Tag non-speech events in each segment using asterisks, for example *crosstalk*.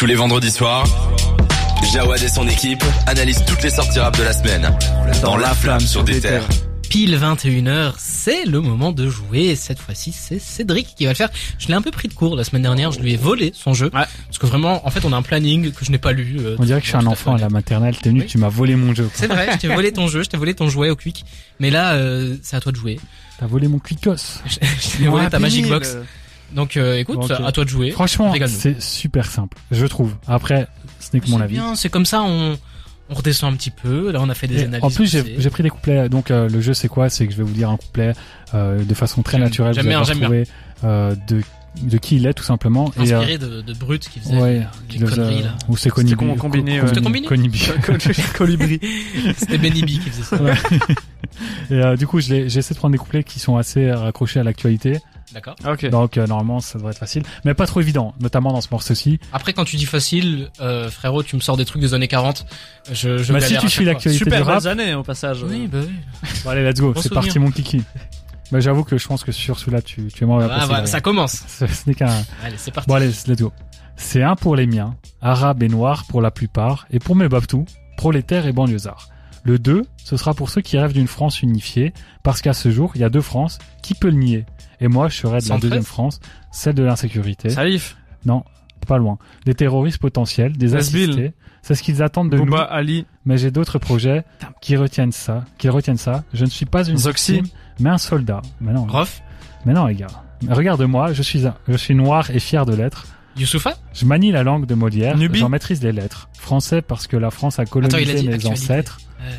Tous les vendredis soirs, Jawad et son équipe analysent toutes les sorties rap de la semaine dans La Flamme sur des terres. Pile 21h, c'est le moment de jouer. Cette fois-ci, c'est Cédric qui va le faire. Je l'ai un peu pris de court la semaine dernière. Je lui ai volé son jeu. Parce que vraiment, en fait, on a un planning que je n'ai pas lu. euh, On dirait que je suis un enfant à la maternelle. T'es venu, Oui. tu m'as volé mon jeu. C'est vrai, je t'ai volé ton jeu, je t'ai volé ton jouet au quick. Mais là, euh, c'est à toi de jouer. T'as volé mon Quicos. *laughs* Je t'ai volé ta Magic Box. Donc euh, écoute, à toi de jouer. Franchement, c'est super simple, je trouve. Après, ce n'est que mon C'est avis. bien, c'est comme ça, on, on redescend un petit peu. Là, on a fait des Et analyses. en plus, j'ai j'ai pris des couplets. Donc, euh, le jeu, c'est quoi? C'est que je vais vous dire un couplet euh, de façon très naturelle. j'aime Vous allez bien, j'aime bien. retrouver euh, de de qui il est, tout simplement. Et, inspiré de, de Brut qui faisait ouais, les qui conneries là. Ou c'est. C'était combiné. *laughs* Colibri. C'était Benny B qui faisait ça. Ouais. *laughs* Et euh, du coup, je l'ai- j'essaie de prendre des couplets qui sont assez raccrochés à l'actualité. D'accord. Ok. Donc, euh, normalement, ça devrait être facile. Mais pas trop évident, notamment dans ce morceau-ci. Après, quand tu dis facile, euh, frérot, tu me sors des trucs des années 40. Je, je Bah, si tu suis l'actualité Super du rap, bonnes années au passage. Oui, bah oui. bon, allez, let's go. Bon C'est parti, mon kiki. Bah, j'avoue que je pense que sur celui-là, tu, tu es mort. Ah, voilà, ça commence. *laughs* Ce ce n'est qu'un, Allez, c'est parti. Bon allez, let's go. C'est un pour les miens, arabes et noirs pour la plupart, et pour mes babtous, prolétaires et banlieusards. Le 2, ce sera pour ceux qui rêvent d'une France unifiée, parce qu'à ce jour, il y a deux France, qui peut le nier Et moi, je serais de la 113? deuxième France, celle de l'insécurité. Salif. Non, pas loin. Des terroristes potentiels, des assistés. C'est ce qu'ils attendent de Bouba nous, Ali. mais j'ai d'autres projets qui retiennent ça, qui retiennent ça. Je ne suis pas une Zoxy. victime, mais un soldat. Mais non, Rof, mais non les gars. Regarde-moi, je suis un, je suis noir et fier de l'être. Youssoufa Je manie la langue de Molière, j'en maîtrise les lettres. Français parce que la France a Attends, il a colonisé mes actualité. ancêtres. Euh,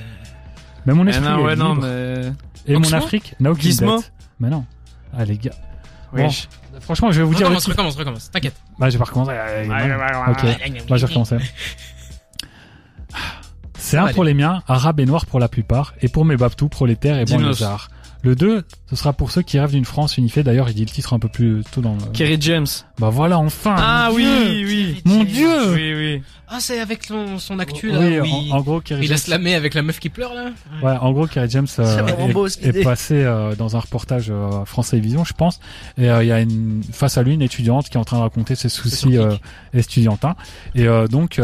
Mais mon Eh esprit non, est ouais, non, libre. mais. Et mon Afrique n'a aucune dette. Mais non. Ah les gars. Oui. Bon, franchement, je vais vous dire... recommence, recommence, recommence. T'inquiète. Bah, je vais pas recommencer. Non. Ok, bah, je vais recommencer. *laughs* C'est un pour les miens, arabes et noirs pour la plupart, et pour mes babtous, prolétaires et banlieusards. Le 2, ce sera pour ceux qui rêvent d'une France unifiée. D'ailleurs, il dit le titre un peu plus tôt dans le... Kerry James. Bah voilà, enfin Ah mon oui, Dieu oui. Mon Dieu Oui, oui. Ah, c'est avec son, son actu là. Oui, où en, gros, Kerry il James, a slamé avec la meuf qui pleure là. ouais, en gros, Kerry James euh, *laughs* beau, est, passé euh, dans un reportage euh, France Télévisions, je pense, et euh, il y a une face à lui une étudiante qui est en train de raconter ses soucis sur euh, estudiantins. Et euh, donc,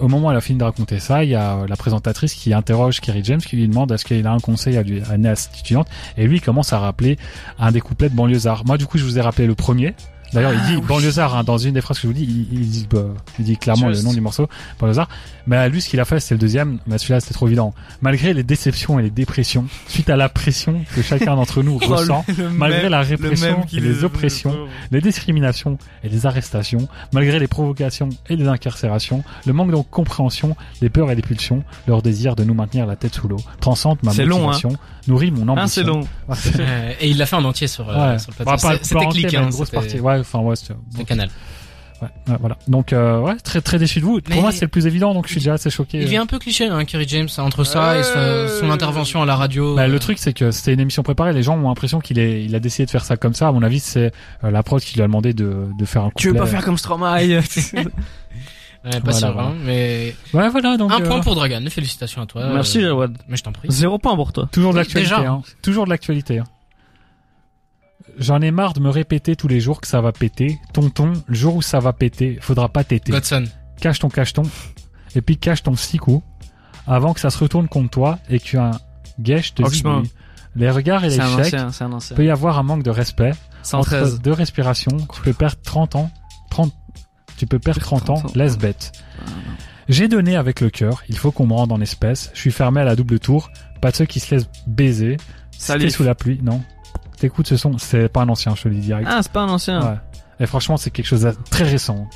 au moment où elle a fini de raconter ça, il y a euh, la présentatrice qui interroge Kerry James, qui lui demande est-ce qu'il a un conseil à lui à à cette étudiante, et lui commence à rappeler un des couplets de Banlieusard. Moi, du coup, je vous ai rappelé le premier. D'ailleurs, il dit Banlieusard hein, dans une des phrases que je vous dis, il, il dit, bah, il dit clairement Just. le nom du morceau, Banlieusard. Mais lui, ce qu'il a fait, c'est le deuxième. Mais celui-là, c'était trop évident. Malgré les déceptions et les dépressions, suite à la pression que chacun d'entre nous *laughs* ressent, malgré la répression et les oppressions, les discriminations et les arrestations, malgré les provocations et les incarcérations, le manque de compréhension, les peurs et les pulsions, leur désir de nous maintenir la tête sous l'eau, transcende ma C'est long, motivation, nourrit mon ambition. Ah, c'est long. Ouais, *laughs* c'est- Euh, et il l'a fait en entier sur, euh, ouais. sur le Bah, plateau. pas- C'est- C'était hein. une grosse c'était- partie. Ouais, enfin, ouais, c'était- C'était canal. ouais, ouais, voilà. Donc, euh, ouais, très, très déçu de vous. Mais- Pour moi, c'est le plus évident, donc je suis déjà assez choqué. Il vient un peu cliché, hein, Kerry James, entre ça et son, son intervention à la radio. Bah, euh, le truc, c'est que c'était une émission préparée. Les gens ont l'impression qu'il est, il a décidé de faire ça comme ça. À mon avis, c'est euh, la prod qui lui a demandé de, de faire un Tu veux pas faire comme Stromae *laughs* ouais, pas Voilà, sûr, voilà. hein, mais Ouais, voilà. Donc, un euh, point pour Dragan. Félicitations à toi. Merci, euh, Jawad. Mais je t'en prie. Zéro point pour toi. Toujours de l'actualité. Hein. Toujours de l'actualité. hein. J'en ai marre de me répéter tous les jours que ça va péter. Tonton, le jour où ça va péter, faudra pas téter. Godson. Cache ton cacheton. Et puis cache ton six coups. Avant que ça se retourne contre toi et qu'un guèche te zigouille. Les regards et les C'est un chèques. ancien, c'est un ancien. peut y avoir un manque de respect. Entre 113. deux respirations, tu peux perdre 30 ans. 30, tu peux perdre 30 ans, 30 ans. laisse bête. J'ai donné avec le cœur, il faut qu'on me rende en espèces. Je suis fermé à la double tour. Pas de ceux qui se laissent baiser. C'était Salif. sous la pluie, non. T'écoutes ce son, c'est pas un ancien, je te le dis direct. Ah, c'est pas un ancien. Ouais. Et franchement, c'est quelque chose de très récent.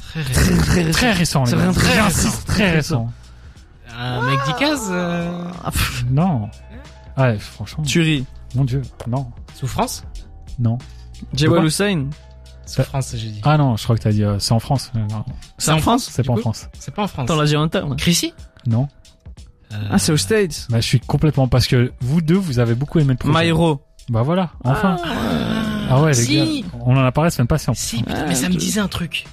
Très récent. très, Très récent, les C'est très J'insiste, récent. très récent. Un mec d'Icaz, euh... Ah, Non. Ouais, franchement, Tuerie. mon dieu, non, Souffrance non. Jawad Hussein. Souffrance, j'ai dit. Ah non, je crois que t'as dit, euh, c'est en France. Euh, C'est en France c'est pas en France. C'est pas en France. Attends, l'a terme. Chrissy Non. Euh, Ah, c'est aux States. Bah, je suis complètement, parce que vous deux, vous avez beaucoup aimé le projet. Myro. Bah voilà, enfin. Ah, Ah, ouais, les si. gars. On en a parlé la semaine plus. Si, putain, mais ça me disait un truc.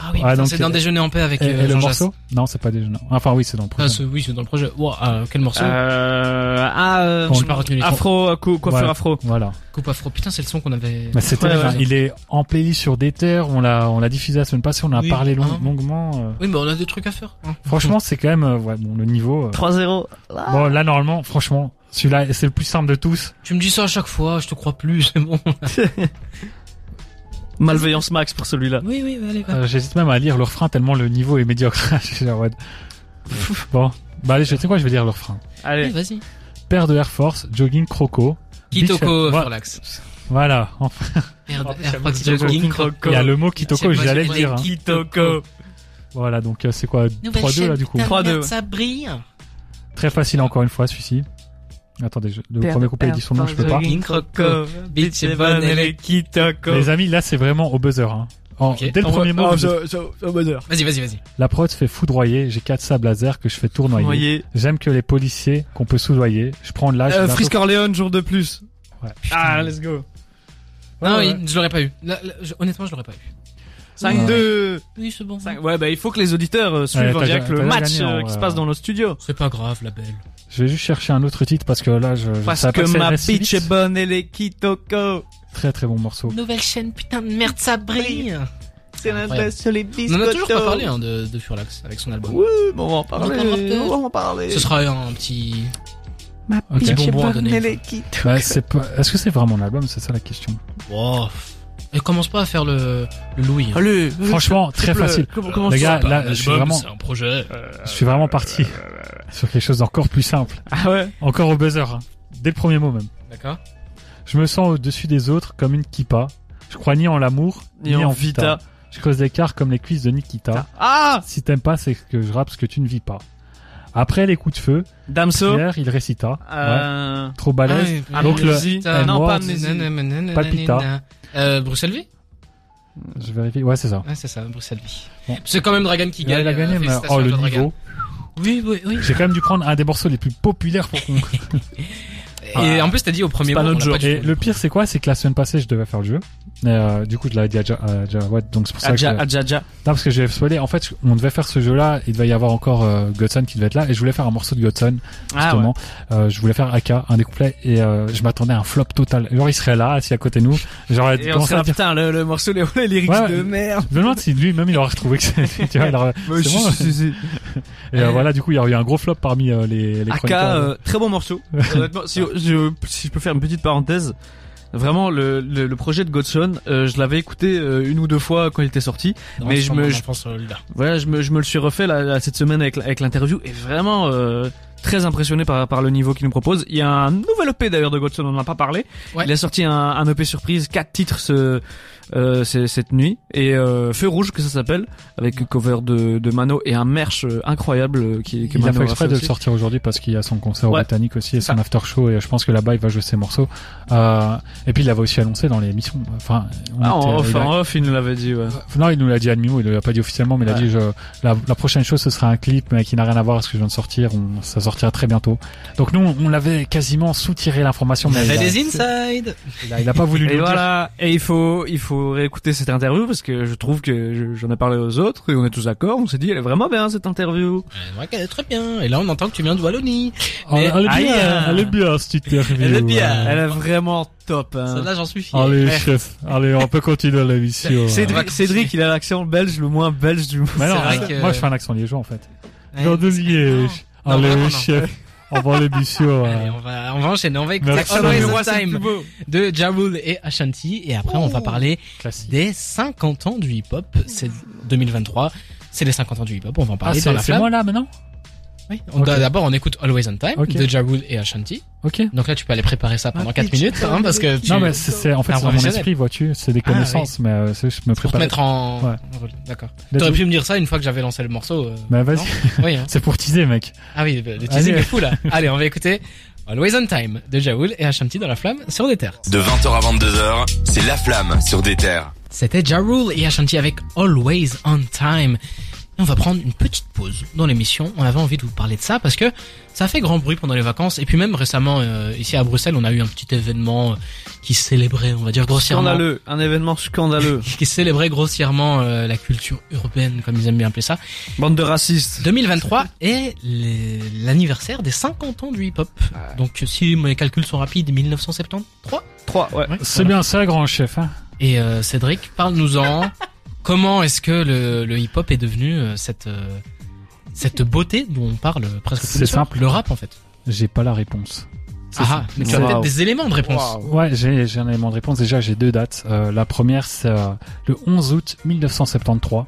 Ah oui, Ah, c'est d'un euh, déjeuner en paix avec Et, euh, et le Jean morceau? Non, c'est pas des jeunes. Enfin oui, c'est dans le projet. Ah, oui, c'est dans le projet. Wow, ah, quel morceau? Euh, ah, euh, J'ai pas retenu les afro, cou- coiffure Ouais. afro. Voilà. Coupe afro. Putain, c'est le son qu'on avait. Mais c'est Ouais, terrible, ouais. hein. Il est en playlist sur Déter. On l'a, on l'a diffusé la semaine passée. On en a Oui. parlé long- Ah. longuement. euh. Oui, mais on a des trucs à faire. hein. Franchement, c'est quand même, euh, ouais, bon, le niveau. euh. 3-0. Bon, là, normalement, franchement, celui-là, c'est le plus simple de tous. Tu me dis ça à chaque fois, je te crois plus, c'est bon. *laughs* *laughs* Malveillance max pour celui-là. Oui, oui, allez. Euh, J'hésite même à lire le refrain tellement le niveau est médiocre. *laughs* Bon. Bah, allez, je sais quoi, je vais lire le refrain. Oui, Allez. vas-y. Paire de Air Force, jogging croco. Kitoko, Beach- Furlax. Voilà. Enfin, il Air de Jogging Il Croco. y a le mot Kitoko, j'allais le dire. hein. Kitoko. Voilà, donc euh, c'est quoi? 3-2 là du coup 3-2. Ça brille. Très facile encore une fois celui-ci. Attendez, je- le premier de couplet il dit son nom, je peux pas. Les- amis, là c'est vraiment au buzzer. Hein. En-. Dès le premier mot, vous- Vas-y, vas-y, vas-y. la prod se fait foudroyer. J'ai quatre sables laser que je fais tournoyer. J'aime que les policiers qu'on peut soudoyer. Je prends de l'âge. Euh, Frisk Orléans, jour de plus. Ouais. Ah, let's go. Non, Ouais, oui, je l'aurais pas eu. Là, là, je- honnêtement, je l'aurais pas eu. 5-2. Oui, c'est bon. Ouais, bah, il faut que les auditeurs euh, suivent Ouais, en direct le match euh, qui se passe dans nos studios. C'est pas grave, la belle. Je vais juste chercher un autre titre parce que là, je, je Parce que ça ma vite. est bonne et les Kitoko. Très très bon morceau. Nouvelle chaîne, putain de merde, ça brille. C'est best sur les On biscottos. en a toujours pas parlé hein, de, de Furlax avec son album. Oui, mais on va en parler. On va en parler. Ce sera un petit. Ma Ok. bitch est Bonbon à bonne donner. Bah, c'est pas... Est-ce que c'est vraiment un album? C'est ça la question. Wow. Et commence pas à faire le, le Louis. hein. Allez. Franchement, très facile. Comment, comment Les gars, là, je suis vraiment, C'est un projet. je suis vraiment parti sur quelque chose d'encore plus simple. Ah ouais. Encore au buzzer. hein. Dès le premier mot même. D'accord. Je me sens au-dessus des autres comme une kippa. Je crois ni en l'amour, Ni en Vita. Je creuse l'écart comme les cuisses de Nikita. Ah Si t'aimes pas, c'est que je rappe ce que tu ne vis pas. Après les coups de feu, Damso. hier, il récita. Ouais. Euh... Trop balèze. Ah, Donc le. Euh, non, pas amnésie. Palpita. Euh, Bruxelles V Je vérifie. Ouais, c'est ça. Ouais, c'est ça, Bruxelles V. Bon. C'est quand même Dragon qui Il a gagne. gagné, euh, mais oh le niveau. Oui, oui, oui. J'ai quand même dû prendre un des morceaux les plus populaires pour qu'on. Et en plus, t'as dit au premier C'est pas notre jeu. Et le pire, c'est quoi C'est que la semaine passée, je devais faire le jeu. Euh, du coup, je l'avais dit à Ja- à Jawad, donc c'est pour ça Adja, que. Adja, Adja. Non, parce que j'ai spoilé. En fait, on devait faire ce jeu-là. Il devait y avoir encore euh, Godson qui devait être là, et je voulais faire un morceau de Godson Ah justement. Euh, je voulais faire Aka, un des couplets, et euh, je m'attendais à un flop total. Genre, il serait là, assis à côté de nous. Genre, Et on serait là, dire. putain, le, le morceau, les, *laughs* les lyrics Ouais, ouais. de merde. Je me demande si lui-même il aurait retrouvé que c'est. tu vois, il aurait- *laughs* Ouais, si, bon. si, si. Et euh, voilà, du coup, il y aurait eu un gros flop parmi euh, les, les euh, très bon morceau. *laughs* Honnêtement, si je, si je peux faire une petite parenthèse, vraiment le, le, le projet de Godson, euh, je l'avais écouté euh, une ou deux fois quand il était sorti. Non, mais je me- je-. Voilà, je me, je me le suis refait là, là, cette semaine avec, avec l'interview et vraiment euh, très impressionné par, par le niveau qu'il nous propose. Il y a un nouvel EP d'ailleurs de Godson, on n'en a pas parlé. Ouais. Il a sorti un, un EP surprise, quatre titres ce, euh, c'est- cette nuit et euh, Feu rouge que ça s'appelle avec cover de, de Mano et un merch euh, incroyable euh, qui, que Il a fait exprès de le sortir aujourd'hui parce qu'il y a son concert au. Britannique aussi et son after show et je pense que là-bas il va jouer ses morceaux. Euh, et puis il l'avait aussi annoncé dans l'émission. Enfin, on Ah, en off, il a- en off, il nous l'avait dit. Ouais. non, il nous l'a dit à demi-mot, il l'a pas dit officiellement, mais il a dit je, la, la prochaine chose ce sera un clip mais qui n'a rien à voir avec ce que je viens de sortir. On, ça sortira très bientôt. Donc nous on l'avait quasiment soutiré l'information, On mais il avait a, des inside. il a- il a pas voulu nous Et le dire. voilà. Et il faut, il faut réécouter cette interview parce que je trouve que je- j'en ai parlé aux autres et on est tous d'accord. On s'est dit, elle est vraiment bien cette interview. Ouais, qu'elle est très bien. Et là, on entend que tu viens de Wallonie. Oh, Mais- elle est bien, elle est bien cette interview. Elle est bien. ouais. Elle est vraiment top. Hein. Celle-là, j'en suis fier. Allez Ouais. chef, allez on peut continuer l'émission. *laughs* Cédric, Cédric, il a l'accent belge, le moins belge du monde. Mais non, C'est vrai que- moi je fais un accent liégeois en fait. Ouais. Genre de Liège. Non, Allez, chef. On va l'émission. Allez, euh. on va, on va enchaîner. On va écouter Merci. Always on Time de Ja Rule et Ashanti. Et après, on va parler Classique. des 50 ans du hip-hop. C'est 2023. C'est les 50 ans du hip-hop. On va en Ah, parler dans c'est la c'est flamme. moi là maintenant? Oui. On D'abord, on écoute Always on Time de Ja Rule et Ashanti. Ok. Donc là, tu peux aller préparer ça pendant 4 minutes, hein, parce que tu, Non mais c'est en fait c'est dans mon esprit vois-tu, c'est des Ah, connaissances mais euh, c'est- je me pour te prépare. mettre en, Ouais. d'accord. T'aurais pu me dire ça une fois que j'avais lancé le morceau. euh, Bah vas-y, Oui, hein. *laughs* c'est pour teaser mec. Ah oui, le le teasing est fou là. *laughs* Allez, on va écouter Always on Time de Jaoul et Ashanti dans la flamme sur des terres. De 20h à 22h, c'est La Flamme sur des terres. C'était Ja Rule et Ashanti avec Always on Time. On va prendre une petite pause dans l'émission. On avait envie de vous parler de ça parce que ça a fait grand bruit pendant les vacances. Et puis même récemment, euh, ici à Bruxelles, on a eu un petit événement euh, qui célébrait, on va dire grossièrement... Scandaleux, un événement scandaleux. *laughs* qui célébrait grossièrement euh, la culture urbaine, comme ils aiment bien appeler ça. Bande de racistes. 2023 est l'anniversaire des 50 ans du hip-hop. Donc si mes calculs sont rapides, 1973 3, ouais. C'est bien ça, grand chef. Hein et Cédric, parle-nous-en. *laughs* Comment est-ce que le, le hip-hop est devenu euh, cette euh, cette beauté dont on parle presque C'est simple. Le rap en fait. J'ai pas la réponse. Ah, mais tu as peut-être des éléments de réponse. Ouais, j'ai j'ai un élément de réponse. Déjà, j'ai deux dates. Euh, la première, c'est le 11 août 1973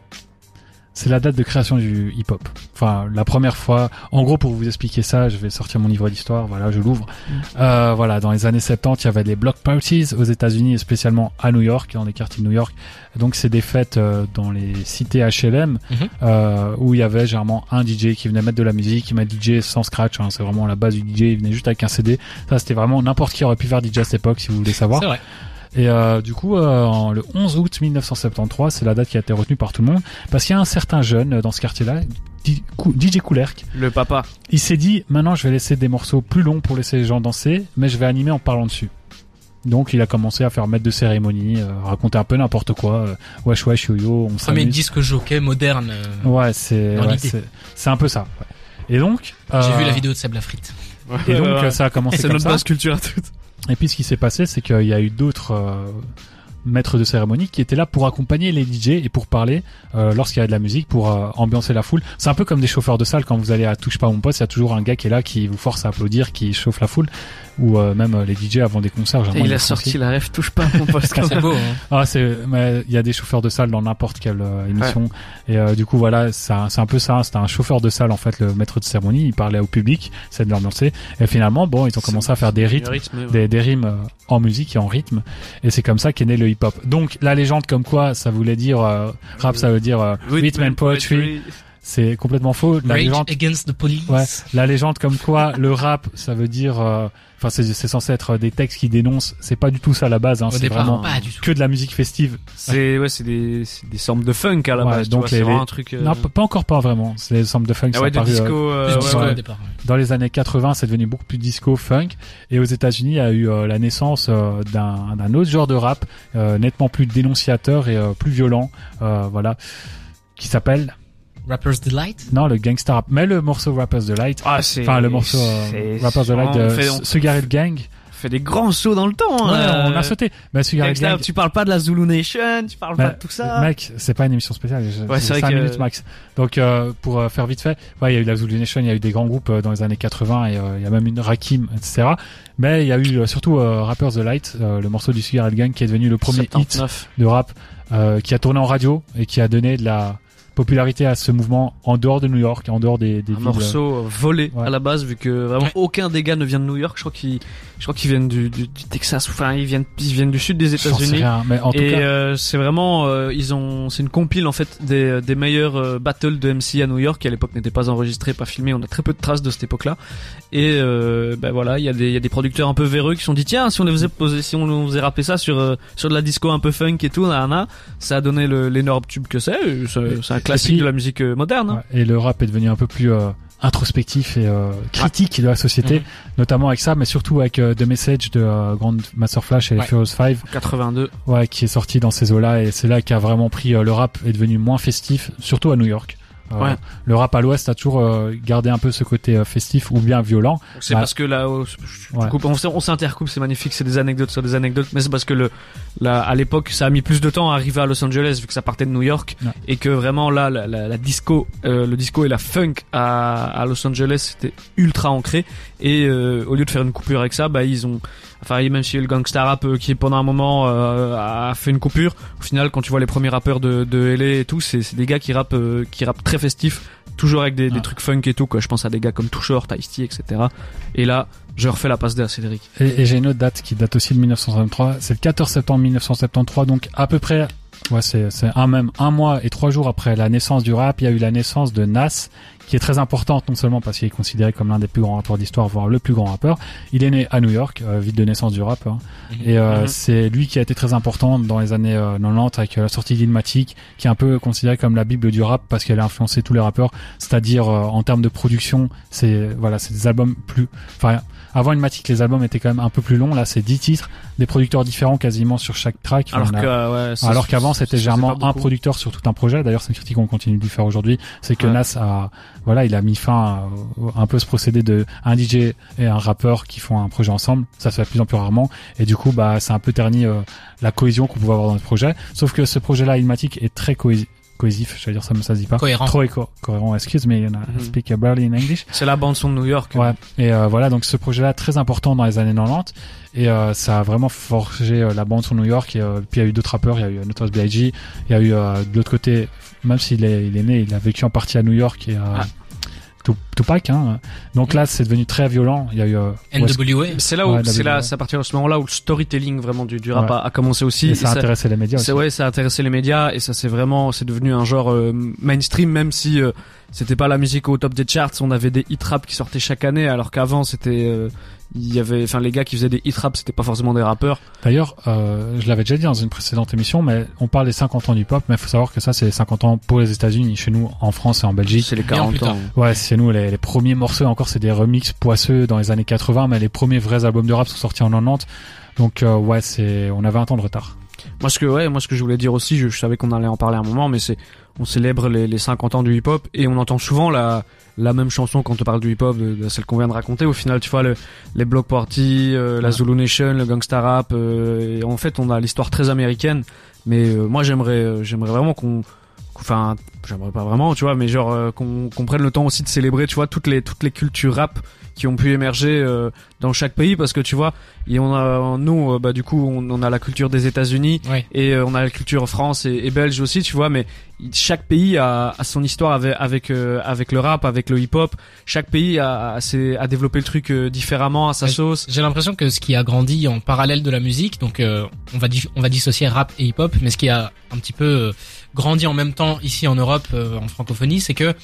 c'est la date de création du hip-hop. Enfin, la première fois. En gros, pour vous expliquer ça, je vais sortir mon livre d'histoire. Voilà, je l'ouvre. Mm. Euh, voilà, dans les années 70, il y avait les block parties aux États-Unis, et spécialement à New York, dans les quartiers de New York. Donc, c'est des fêtes euh, dans les cités HLM mm-hmm. euh, où il y avait généralement un DJ qui venait mettre de la musique, il met DJ sans scratch. Hein, c'est vraiment la base du DJ. Il venait juste avec un CD. Ça, c'était vraiment n'importe qui aurait pu faire DJ à cette époque, si vous voulez savoir. C'est vrai. Et euh, du coup, euh, le 11 août 1973, c'est la date qui a été retenue par tout le monde, parce qu'il y a un certain jeune euh, dans ce quartier-là, DJ Koulerk. Le papa. Il s'est dit, maintenant je vais laisser des morceaux plus longs pour laisser les gens danser, mais je vais animer en parlant dessus. Donc il a commencé à faire maître de cérémonie, euh, raconter un peu n'importe quoi, euh, wesh wesh yo yo, on Premier disque jockey moderne. ouais, c'est c'est un peu ça. Ouais. Et donc j'ai vu la vidéo de Seb Lafrite. Et donc ça a commencé comme ça. C'est notre base culture à toute. Et puis ce qui s'est passé, c'est qu'il y a eu d'autres euh, maîtres de cérémonie qui étaient là pour accompagner les DJ et pour parler euh, lorsqu'il y a de la musique, pour euh, ambiancer la foule. C'est un peu comme des chauffeurs de salle quand vous allez à Touche pas mon poste, il y a toujours un gars qui est là qui vous force à applaudir, qui chauffe la foule ou euh, même euh, les DJ avant des concerts. Et il a sorti la rêve touche pas mon poste. *laughs* c'est beau. Hein. Ah c'est, mais il y a des chauffeurs de salle dans n'importe quelle euh, émission et du coup voilà, c'est un peu ça. C'était un chauffeur de salle en fait, le maître de cérémonie. Il parlait au public, c'est de l'ambiancer. Et finalement bon, ils ont commencé à faire des rythmes, des, des, rimes en musique et en rythme. Et c'est comme ça qu'est né le hip hop. Donc la légende comme quoi ça voulait dire rap, ça veut dire rhythm and poetry. C'est complètement faux. La légende, against the police. Ouais, la légende comme quoi le rap, ça veut dire Enfin, c'est censé être des textes qui dénoncent. C'est pas du tout ça à la base. Hein. C'est vraiment que de la musique festive. C'est ouais, c'est des, des samples de funk à la base. Donc les, un truc. Euh, non, pas encore pas vraiment. C'est des samples de funk. Ah ouais, de disco. Euh, euh départ, Dans les années 80, c'est devenu beaucoup plus disco, funk. Et aux États-Unis, il y a eu euh, la naissance d'un d'un autre genre de rap, nettement plus dénonciateur et plus violent. voilà, qui s'appelle Rapper's Delight? Non, le Gangsta Rap. Mais le morceau Rapper's Delight. Ah, c'est. Enfin, le morceau euh, Rapper's Delight de Sugar Gang. fait des grands sauts dans le temps. Hein, ouais, on a sauté. Bah, Sugar Gang. Tu parles pas de la Zulu Nation, tu parles pas de tout ça. Mec, c'est pas une émission spéciale. Ouais, c'est 5 que... minutes max. Donc, euh, pour euh, faire vite fait, ouais, il y a eu la Zulu Nation, il y a eu des grands groupes euh, dans les années 80 et il y a même une Rakim, etc. Mais il y a eu surtout Rapper's Delight, le morceau du Sugar Gang qui est devenu le premier 79. hit de rap qui a tourné en radio et qui a donné de la popularité à ce mouvement en dehors de New York, en dehors des, des un morceau volé à la base vu que vraiment aucun des gars ne vient de New York. Je crois qu'ils, je crois qu'ils viennent du, du, du, Texas. Enfin, ils viennent, ils viennent du sud des États-Unis. Mais en tout et cas... euh, c'est vraiment, euh, ils ont, c'est une compile en fait des, des meilleurs euh, battles de MC à New York qui à l'époque n'étaient pas enregistrés, pas filmés. On a très peu de traces de cette époque-là. Et euh, ben voilà, il y a des, il y a des producteurs un peu véreux qui se sont dit tiens, si on les faisait poser, si on faisait rapper ça sur sur de la disco un peu funk et tout, là, là ça a donné l'énorme tube que c'est. C'est un classique de la musique moderne. Hein. et le rap est devenu un peu plus euh, introspectif et euh, critique de la société, mhm. notamment avec ça, mais surtout avec euh, The Message de Grand Master Flash et ouais. Furious 5. 82. Ouais, qui est sorti dans ces eaux-là et c'est là qu'a vraiment pris le rap est devenu moins festif, surtout à New York. Ouais. Le rap à l'Ouest a toujours euh, gardé un peu ce côté euh, festif ou bien violent. C'est bah, parce que là, oh, on s'intercoupe, c'est magnifique, c'est des anecdotes sur des anecdotes, mais c'est parce que le, là, à l'époque, ça a mis plus de temps à arriver à Los Angeles vu que ça partait de New York et que vraiment là, la, la, la disco, euh, le disco et la funk à, à Los Angeles c'était ultra ancré et au lieu de faire une coupure avec ça, bah ils ont Enfin, même si le gangsta rap euh, qui pendant un moment euh, a fait une coupure, au final, quand tu vois les premiers rappeurs de, de LA et tout, c'est des gars qui rappent, euh, qui rappent très festifs, toujours avec des, des, trucs funk et tout. Quoi. Je pense à des gars comme Short, Ice-T, etc. Et là, je refais la passe d'air, Cédric. Et, et j'ai une autre date qui date aussi de 1973. C'est le 14 septembre 1973, donc à peu près Ouais, c'est un même un mois et trois jours après la naissance du rap, il y a eu la naissance de Nas, qui est très importante non seulement parce qu'il est considéré comme l'un des plus grands rappeurs d'histoire, voire le plus grand rappeur. Il est né à New York, euh, ville de naissance du rap, hein. mhm. et euh, mhm. c'est lui qui a été très important dans les années 90 avec la sortie d'Ilmatic, qui est un peu considéré comme la bible du rap parce qu'elle a influencé tous les rappeurs, c'est-à-dire en termes de production, c'est voilà, c'est des albums plus, enfin avant Ilmatic, les albums étaient quand même un peu plus longs. Là, c'est 10 titres, des producteurs différents quasiment sur chaque track. Alors, ouais, alors qu'avant, c'était généralement un producteur sur tout un projet. D'ailleurs, c'est une critique qu'on continue de lui faire aujourd'hui. C'est que Nas a, voilà, il a mis fin à un peu ce procédé de un DJ et un rappeur qui font un projet ensemble. Ça se fait de plus en plus rarement. Et du coup, bah, c'est un peu terni euh, la cohésion qu'on pouvait avoir dans le projet. Sauf que ce projet-là, Ilmatic, est très cohésif cohésif, je veux dire ça, ça se dit pas. Cohérent. Trop cohérent, excuse me, mm -hmm. speak barely in English. C'est la bande son de New York. Ouais. Et euh, voilà, donc ce projet-là très important dans les années 90 et euh, ça a vraiment forgé euh, la bande son New York. Et euh, puis il y a eu d'autres rappeurs, il y a eu Notorious B.I.G. Il y a eu de l'autre côté, même s'il est, il est né, il a vécu en partie à New York et ah. Tupac. Hein. Donc là, c'est devenu très violent. Il y a eu euh, NWA. C'est là où c'est là, c'est à partir de ce moment-là où le storytelling vraiment du, du rap a, commencé aussi. Et ça a intéressé les médias. C'est ouais, ça a intéressé les médias et ça c'est vraiment, c'est devenu un genre euh, mainstream, même si euh, c'était pas la musique au top des charts. On avait des hit rap qui sortaient chaque année, alors qu'avant c'était euh, il y avait enfin les gars qui faisaient des hit rap c'était pas forcément des rappeurs. D'ailleurs euh, je l'avais déjà dit dans une précédente émission mais on parle des 50 ans du pop mais il faut savoir que ça c'est les 50 ans pour les États-Unis chez nous en France et en Belgique. C'est les 40 ans. ouais c'est nous les, les, premiers morceaux. Encore c'est des remixes poisseux dans les années 80 mais les premiers vrais albums de rap sont sortis en 90 donc euh, ouais c'est on avait un temps de retard. Moi ce que ouais moi ce que je voulais dire aussi je, je savais qu'on allait en parler un moment mais c'est on célèbre les, les 50 ans du hip hop et on entend souvent la la même chanson quand on parle du hip-hop, de, celle qu'on vient de raconter. Au final, tu vois, le, les Block Party, euh, la Zulu Nation, le Gangsta Rap. Euh, et en fait, on a l'histoire très américaine. Mais euh, moi, j'aimerais, j'aimerais vraiment qu'on, enfin, j'aimerais pas vraiment, tu vois, mais genre qu'on qu'on prenne le temps aussi de célébrer, tu vois, toutes les toutes les cultures rap qui ont pu émerger dans chaque pays parce que tu vois et on a nous bah du coup on, a la culture des États-Unis et on a la culture France et, et, belge aussi tu vois mais chaque pays a, a son histoire avec avec, euh, avec le rap, avec le hip-hop. Chaque pays a, a, a développé le truc euh, différemment à sa sauce. J'ai l'impression que ce qui a grandi en parallèle de la musique, donc euh, on va on va dissocier rap et hip-hop, mais ce qui a un petit peu grandi en même temps ici en Europe, en francophonie, c'est que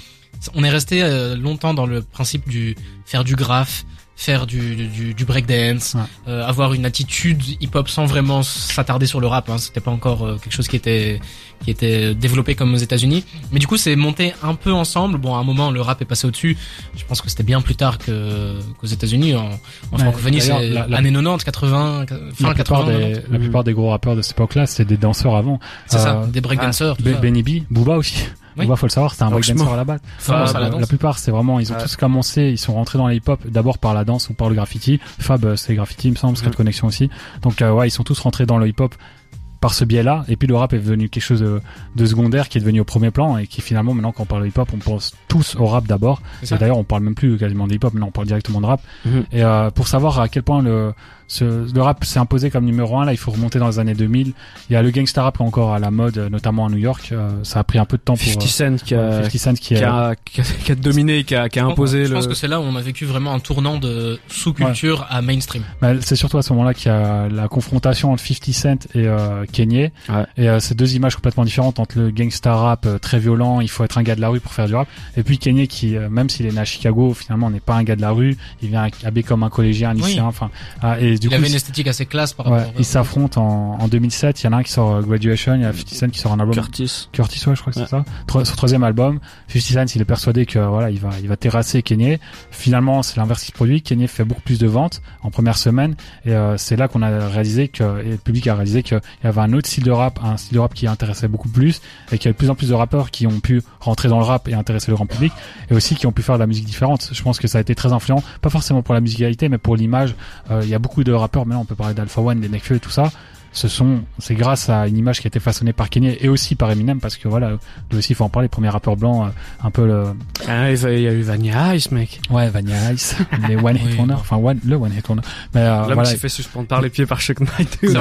on est resté longtemps dans le principe du faire du graphe, faire du, du, du breakdance, euh, avoir une attitude hip-hop sans vraiment s'attarder sur le rap. Hein. C'était pas encore euh, quelque chose qui était qui était développé comme aux États-Unis. Mais du coup, c'est monté un peu ensemble. Bon, à un moment, le rap est passé au-dessus. Je pense que c'était bien plus tard que qu'aux États-Unis. En, en francophonie, c'est années 90, 80, fin la 80. Des, la plupart des gros rappeurs de cette époque-là, c'était des danseurs avant. C'est ça, euh, des breakdancers. Ah, Benny B, Booba aussi. Oui. faut le savoir, c'était un breakdancer à la base. la, plupart, c'est vraiment, ils ont tous commencé, ils sont rentrés dans l'hip-hop d'abord par la danse ou par le graffiti. Fab, euh, c'est graffiti, il me semble, c'est de connexion aussi. Donc, euh, ouais, ils sont tous rentrés dans le hip-hop par ce biais-là. Et puis le rap est devenu quelque chose de, secondaire qui est devenu au premier plan et qui finalement, maintenant, quand on parle de hip-hop, on pense tous au rap d'abord. Et d'ailleurs, on parle même plus quasiment de hip-hop, maintenant on parle directement de rap. Mhm. Et euh, pour savoir à quel point le, ce, le rap s'est imposé comme numéro un. Là, il faut remonter dans les années 2000. Il y a le gangsta rap encore à la mode, notamment à New York. Euh, ça a pris un peu de temps pour 50 euh, Cent qui a, 50 Cent qui, qui, a, qui, a, qui a dominé, qui a, qui a imposé. Je pense que c'est là où on a vécu vraiment un tournant de sous-culture à mainstream. c'est surtout à ce moment-là qu'il y a la confrontation entre 50 Cent et euh, Kenyé. Et euh, ces deux images complètement différentes entre le gangsta rap euh, très violent, il faut être un gars de la rue pour faire du rap, et puis Kenyé qui, même s'il est né à Chicago, finalement n'est pas un gars de la rue. Il vient habillé comme un collégien, un lycéen. Enfin, ah, et du il avait une esthétique assez classe par rapport. Ils s'affrontent en, en 2007. Il y en a un qui sort euh, Graduation, il y a 50 Cent qui sort un album. Curtis. Curtis, ouais, je crois que c'est ça. Son troisième album. 50 Cent, il est persuadé que voilà, il va, il va terrasser Kenny. Finalement, c'est l'inverse qui se produit. Kenny fait beaucoup plus de ventes en première semaine, et euh, c'est là qu'on a réalisé que, et le public a réalisé qu'il y avait un autre style de rap, un style de rap qui intéressait beaucoup plus, et qu'il y avait de plus en plus de rappeurs qui ont pu rentrer dans le rap et intéresser le grand public, et aussi qui ont pu faire de la musique différente. Je pense que ça a été très influent, pas forcément pour la musicalité, mais pour l'image. Euh, il y a beaucoup de rappeurs, maintenant on peut parler d'Alpha One, des Nekfeu et tout ça, ce sont, c'est grâce à une image qui a été façonnée par Kanye et aussi par Eminem parce que voilà, lui aussi il faut en parler, les premiers rappeurs blancs, euh, un peu le. Ah, il y a eu Vanilla Ice, mec. Ouais, Vanilla Ice, les *laughs* One Hit Wonder, enfin one, le One Hit Wonder. Mais euh, voilà. s'est fait suspendre par les pieds par Chuck Knight. Il y,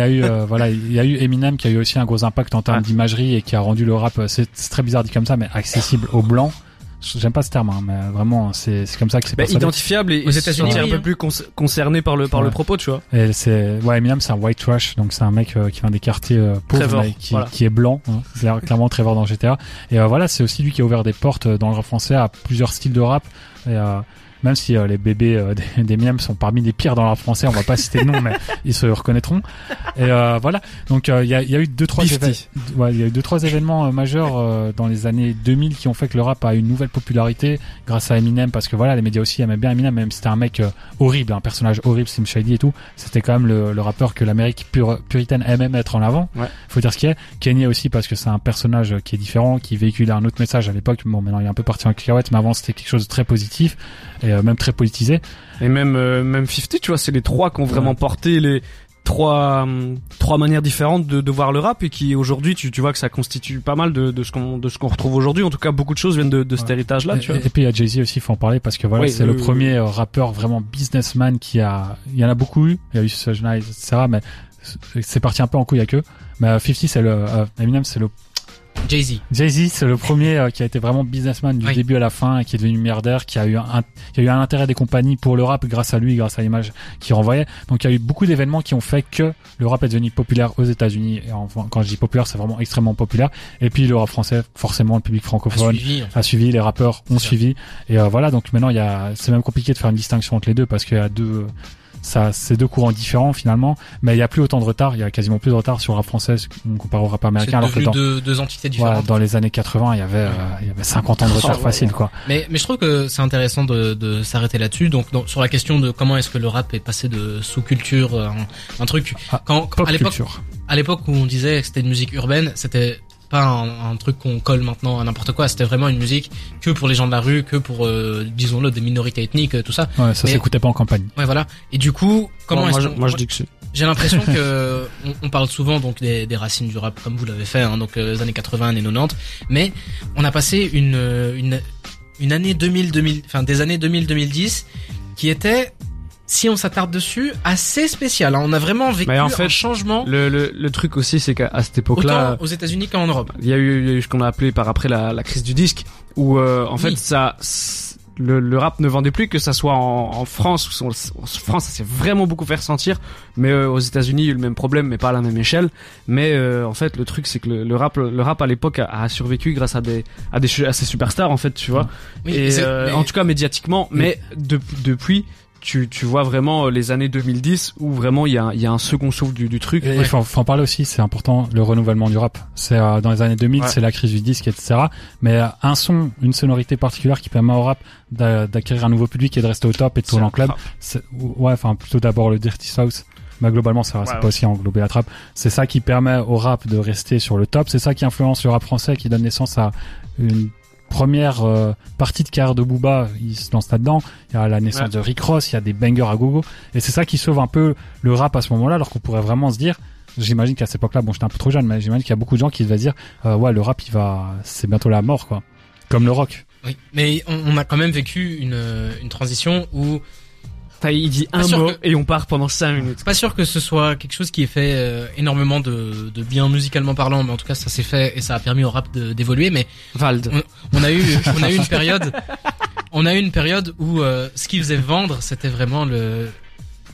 a eu, euh, voilà, il y a eu Eminem qui a eu aussi un gros impact en termes d'imagerie et qui a rendu le rap, c'est très bizarre dit comme ça, mais accessible aux blancs j'aime pas ce terme, hein, mais vraiment, c'est comme ça que c'est bah, identifiable et aux États-Unis un peu plus concerné par le par le propos, tu vois. Et c'est ouais, Eminem, c'est un white trash, donc c'est un mec euh, qui vient des quartiers euh, pauvres, qui, qui, est blanc, hein, clairement Trevor dans GTA. Et euh, voilà, c'est aussi lui qui a ouvert des portes dans le rap français à plusieurs styles de rap. Et, même si euh, les bébés euh, *laughs* des, des sont parmi les pires dans l'art français, on va pas citer le nom, mais *laughs* ils se reconnaîtront. Et euh, voilà. Donc il y a, y, a, eu deux trois ouais, il y a eu deux trois événements majeurs dans les années 2000 qui ont fait que le rap a une nouvelle popularité grâce à Eminem, parce que voilà, les médias aussi aimaient bien Eminem, même si c'était un mec horrible, un personnage horrible, Slim Shady et tout. C'était quand même le, le rappeur que l'Amérique pur, puritaine aimait mettre en avant. Ouais. Faut dire ce qu'il est. Kanye aussi parce que c'est un personnage qui est différent, qui véhiculait un autre message à l'époque. Bon, maintenant il est un peu parti en cacahuète, mais avant c'était quelque chose de très positif et euh, même très politisé. Et même euh, même 50, tu vois, c'est les trois qui ont vraiment porté les trois trois manières différentes de, de voir le rap et qui aujourd'hui tu, tu vois que ça constitue pas mal de, de ce qu'on de ce qu'on retrouve aujourd'hui. En tout cas beaucoup de choses viennent de, de cet héritage là tu et, vois. et puis il y a Jay-Z aussi il faut en parler parce que voilà c'est le premier euh, rappeur vraiment businessman qui a il y en a beaucoup eu. Il y a eu Suge Knight etc mais c'est parti un peu en couille avec eux. Mais 50 c'est le Eminem c'est le Jay-Z. Jay-Z, c'est le premier euh, qui a été vraiment businessman du début à la fin et qui est devenu milliardaire, qui a eu un, qui a eu un intérêt des compagnies pour le rap grâce à lui, grâce à l'image qu'il renvoyait. Donc il y a eu beaucoup d'événements qui ont fait que le rap est devenu populaire aux États-Unis. Et enfin, quand je dis populaire, c'est vraiment extrêmement populaire. Et puis le rap français, forcément, le public francophone a suivi, les rappeurs ont suivi. Et euh, voilà, donc maintenant il y a, c'est même compliqué de faire une distinction entre les deux parce qu'il y a deux ça c'est deux courants différents finalement mais il y a plus autant de retard il y a quasiment plus de retard sur le rap français comparé au rap américain alors que dans deux, deux entités différentes. dans les années 80 il y avait euh, il y avait 50 ans de retard facile quoi. Mais mais je trouve que c'est intéressant de, de s'arrêter là-dessus. Donc sur la question de comment est-ce que le rap est passé de sous-culture euh, un, truc. Ah, quand, à l'époque à l'époque où on disait que c'était une musique urbaine c'était pas un, truc qu'on colle maintenant à n'importe quoi. C'était vraiment une musique que pour les gens de la rue, que pour, euh, disons-le, des minorités ethniques, euh, tout ça. Ouais, ça s'écoutait pas en campagne. Ouais, voilà. Et du coup, comment moi, je, moi, je dis que J'ai l'impression *laughs* que on, parle souvent donc des, des, racines du rap comme vous l'avez fait, hein, donc euh, les années 80, années 90, mais on a passé une une une année 2000, 2000, enfin des années 2000-2010 qui était si on s'attarde dessus, assez spécial. Hein. On a vraiment vécu en fait, un changement. Le, le, le truc aussi, c'est qu'à cette époque-là, aux États-Unis qu'en Europe, il y a eu, ce qu'on a appelé par après la, la crise du disque, où euh, en fait ça, le, le, rap ne vendait plus que ça soit en, en France. En France, ça s'est vraiment beaucoup fait ressentir, mais euh, aux États-Unis, il y a eu le même problème, mais pas à la même échelle. Mais euh, en fait, le truc, c'est que le, rap, le rap à l'époque a, survécu grâce à des à des à ces superstars, en fait, tu vois. et en tout cas médiatiquement, mais de, depuis tu, tu vois vraiment euh, les années 2010 où vraiment il y a, y a un second souffle du, du truc. Il faut, faut, en parler aussi, c'est important le renouvellement du rap. C'est euh, dans les années 2000, c'est la crise du disque, etc. Mais euh, un son, une sonorité particulière qui permet au rap d'acquérir un nouveau public et de rester au top et de tourner en club. Ouais, enfin plutôt d'abord le Dirty South. Mais globalement, ça, c'est pas aussi englober la trappe. C'est ça qui permet au rap de rester sur le top. C'est ça qui influence le rap français, qui donne naissance à une première euh, partie de carrière de Booba, il se lance là-dedans. Il y a la naissance de Rick Ross, il y a des bangers à gogo. Et c'est ça qui sauve un peu le rap à ce moment-là, alors qu'on pourrait vraiment se dire, j'imagine qu'à cette époque-là, bon, j'étais un peu trop jeune, mais j'imagine qu'il y a beaucoup de gens qui se dire, euh, ouais, le rap, il va, c'est bientôt la mort, quoi. Comme le rock. Oui, mais on, a quand même vécu une, une transition où il dit un mot et on part pendant 5 minutes. Pas sûr que ce soit quelque chose qui ait fait euh, énormément de, de, bien musicalement parlant, mais en tout cas ça s'est fait et ça a permis au rap d'évoluer. Mais Vald, on, a eu on a eu une période, on a eu une période où euh, ce qui faisait vendre, c'était vraiment le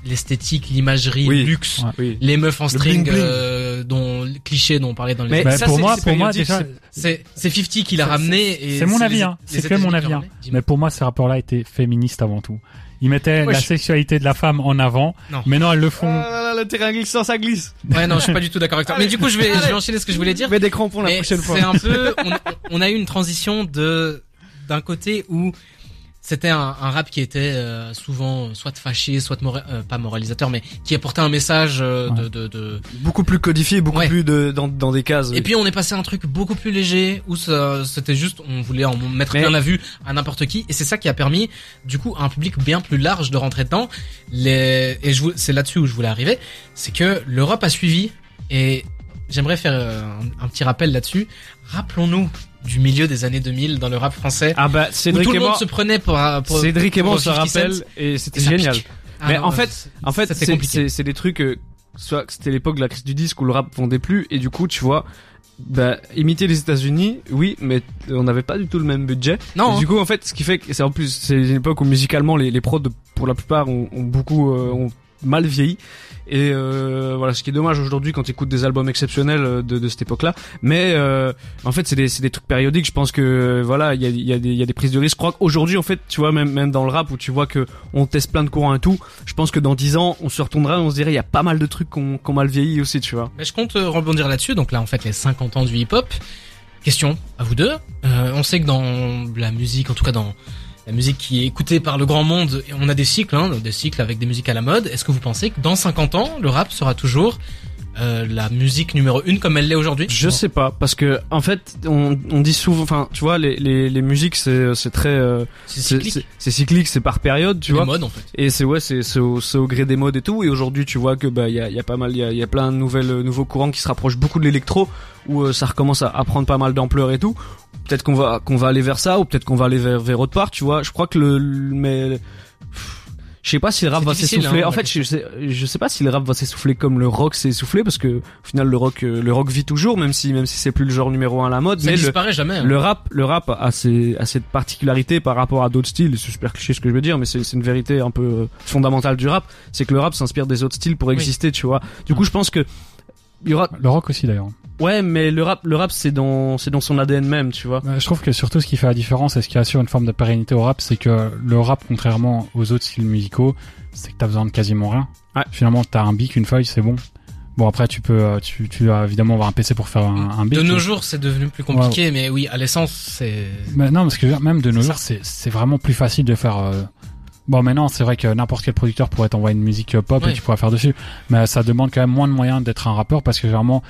l'esthétique, l'imagerie, le luxe, les meufs en string, euh, dont cliché dont on parlait dans les. Mais pour moi, pour moi déjà, c'est c'est 50 qui l'a ramené. C'est mon avis, hein. C'est que mon avis. Hein. Mais pour moi, ces rappeurs-là étaient féministes avant tout. Ils mettaient la sexualité de la femme en avant. Non. Mais non, elles le font. Ah, le terrain glissant, ça glisse. Ouais, non, je suis pas du tout d'accord avec toi. Mais du coup, je vais, je vais enchaîner ce que je voulais dire. Mais des crampons la prochaine fois. C'est un peu, on, on, a eu une transition de, d'un côté où c'était un, un, rap qui était euh, souvent soit fâché, soit euh, pas moralisateur, mais qui apportait un message euh, de, de, de, beaucoup plus codifié, beaucoup plus de, dans, dans des cases. Et puis on est passé à un truc beaucoup plus léger où c'était juste on voulait en mettre bien la vue à n'importe qui, et c'est ça qui a permis du coup à un public bien plus large de rentrer dedans. Les et c'est là-dessus où je voulais arriver, c'est que l'Europe a suivi et j'aimerais faire un, un petit rappel là-dessus. Rappelons-nous du milieu des années 2000 dans le rap français. Ah bah Cédric où tout le monde se prenait pour, pour Cédric et moi on se rappelle et c'était génial. Ah mais en fait, en fait, c'est des trucs soit c'était l'époque de la crise du disque où le rap vendait plus et du coup tu vois bah, imiter les États-Unis, oui, mais on n'avait pas du tout le même budget. Non. du coup, en fait, ce qui fait que c'est en plus, c'est une époque où musicalement les, les prods, pour la plupart, ont, ont beaucoup, euh, ont mal vieilli. Et euh, voilà, ce qui est dommage aujourd'hui quand tu écoutes des albums exceptionnels euh, de, cette époque-là. Mais euh, en fait, c'est des, des trucs périodiques. Je pense que voilà, il y a, des, y a des prises de risque. Je crois qu'aujourd'hui, en fait, tu vois, même, même dans le rap où tu vois que on teste plein de courants et tout, je pense que dans 10 ans, on se retournera et on se dirait, il y a pas mal de trucs qu'on qu mal vieilli aussi, tu vois. Mais je compte euh, rebondir là-dessus. Donc là, en fait, les 50 ans du hip-hop. Question à vous deux. Euh, on sait que dans la musique, en tout cas dans la musique qui est écoutée par le grand monde, on a des cycles, hein, des cycles avec des musiques à la mode. Est-ce que vous pensez que dans 50 ans, le rap sera toujours euh, la musique numéro une comme elle l'est aujourd'hui? Je sais pas parce que en fait on, on dit souvent, enfin tu vois les, les, les musiques c'est c'est très euh, c'est cyclique, c'est cyclique, c'est par période, tu les vois. modes en fait. Et c'est ouais c'est c'est au, au, gré des modes et tout. Et aujourd'hui tu vois que bah il y a, y a pas mal il y a, y a plein de nouvelles euh, nouveaux courants qui se rapprochent beaucoup de l'électro où euh, ça recommence à, à prendre pas mal d'ampleur et tout. Peut-être qu'on va qu'on va aller vers ça ou peut-être qu'on va aller vers vers autre part, tu vois. Je crois que le, le mais je sais pas si le rap va s'essouffler. Hein, en fait, je sais, je sais pas si le rap va s'essouffler comme le rock s'est essoufflé parce que au final le rock, le rock vit toujours, même si même si c'est plus le genre numéro un à la mode. Ça mais disparaît le, jamais. Hein. Le rap, le rap a, ses, a cette particularité par rapport à d'autres styles. C'est super cliché ce que je veux dire, mais c'est une vérité un peu fondamentale du rap. C'est que le rap s'inspire des autres styles pour exister, oui. tu vois. Du coup, je pense que il y aura le rock aussi d'ailleurs. Ouais, mais le rap, le rap, c'est dans, c'est dans son ADN même, tu vois. Je trouve que surtout ce qui fait la différence et ce qui assure une forme de pérennité au rap, c'est que le rap, contrairement aux autres styles musicaux, c'est que t'as besoin de quasiment rien. Ouais. Finalement, t'as un bic, une feuille, c'est bon. Bon après tu peux tu tu as évidemment avoir un PC pour faire un, un beat. De nos jours c'est devenu plus compliqué ouais. mais oui à l'essence c'est. Mais non parce que même de nos jours c'est c'est vraiment plus facile de faire. Euh... Bon maintenant c'est vrai que n'importe quel producteur pourrait t'envoyer une musique pop Ouais. et tu pourrais faire dessus, mais ça demande quand même moins de moyens d'être un rappeur parce que généralement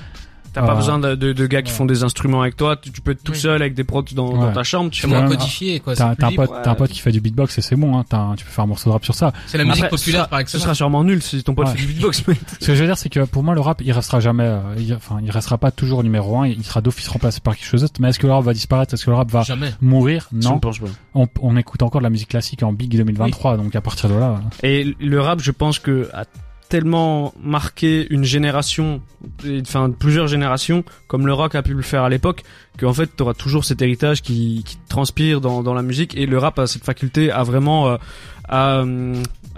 T'as pas Euh, besoin de, de, de gars qui ouais. font des instruments avec toi. Tu, tu peux être tout Oui. seul avec des prods dans, Ouais. dans ta chambre. Tu moins codifié quoi. t'as un pote un pote qui fait du beatbox et c'est bon hein, t'as- tu peux faire un morceau de rap sur ça. C'est la musique Après, ce populaire sera- par Ce excellence. sera sûrement nul si ton pote Ouais. fait du beatbox. mais- *laughs* Ce que je veux dire c'est que pour moi le rap il restera jamais, euh, il, enfin il restera pas toujours numéro un, il sera d'office remplacé par quelque chose d'autre. Mais est-ce que le rap va disparaître, est-ce que le rap va Jamais. mourir? Non. pense pas. On, on écoute encore de la musique classique en Big 2023 donc à partir de là. Et le rap, je pense que tellement marqué une génération, enfin plusieurs générations, comme le rock a pu le faire à l'époque, qu'en fait t'auras toujours cet héritage qui, qui transpire dans, dans la musique. Et le rap a cette faculté à vraiment euh, à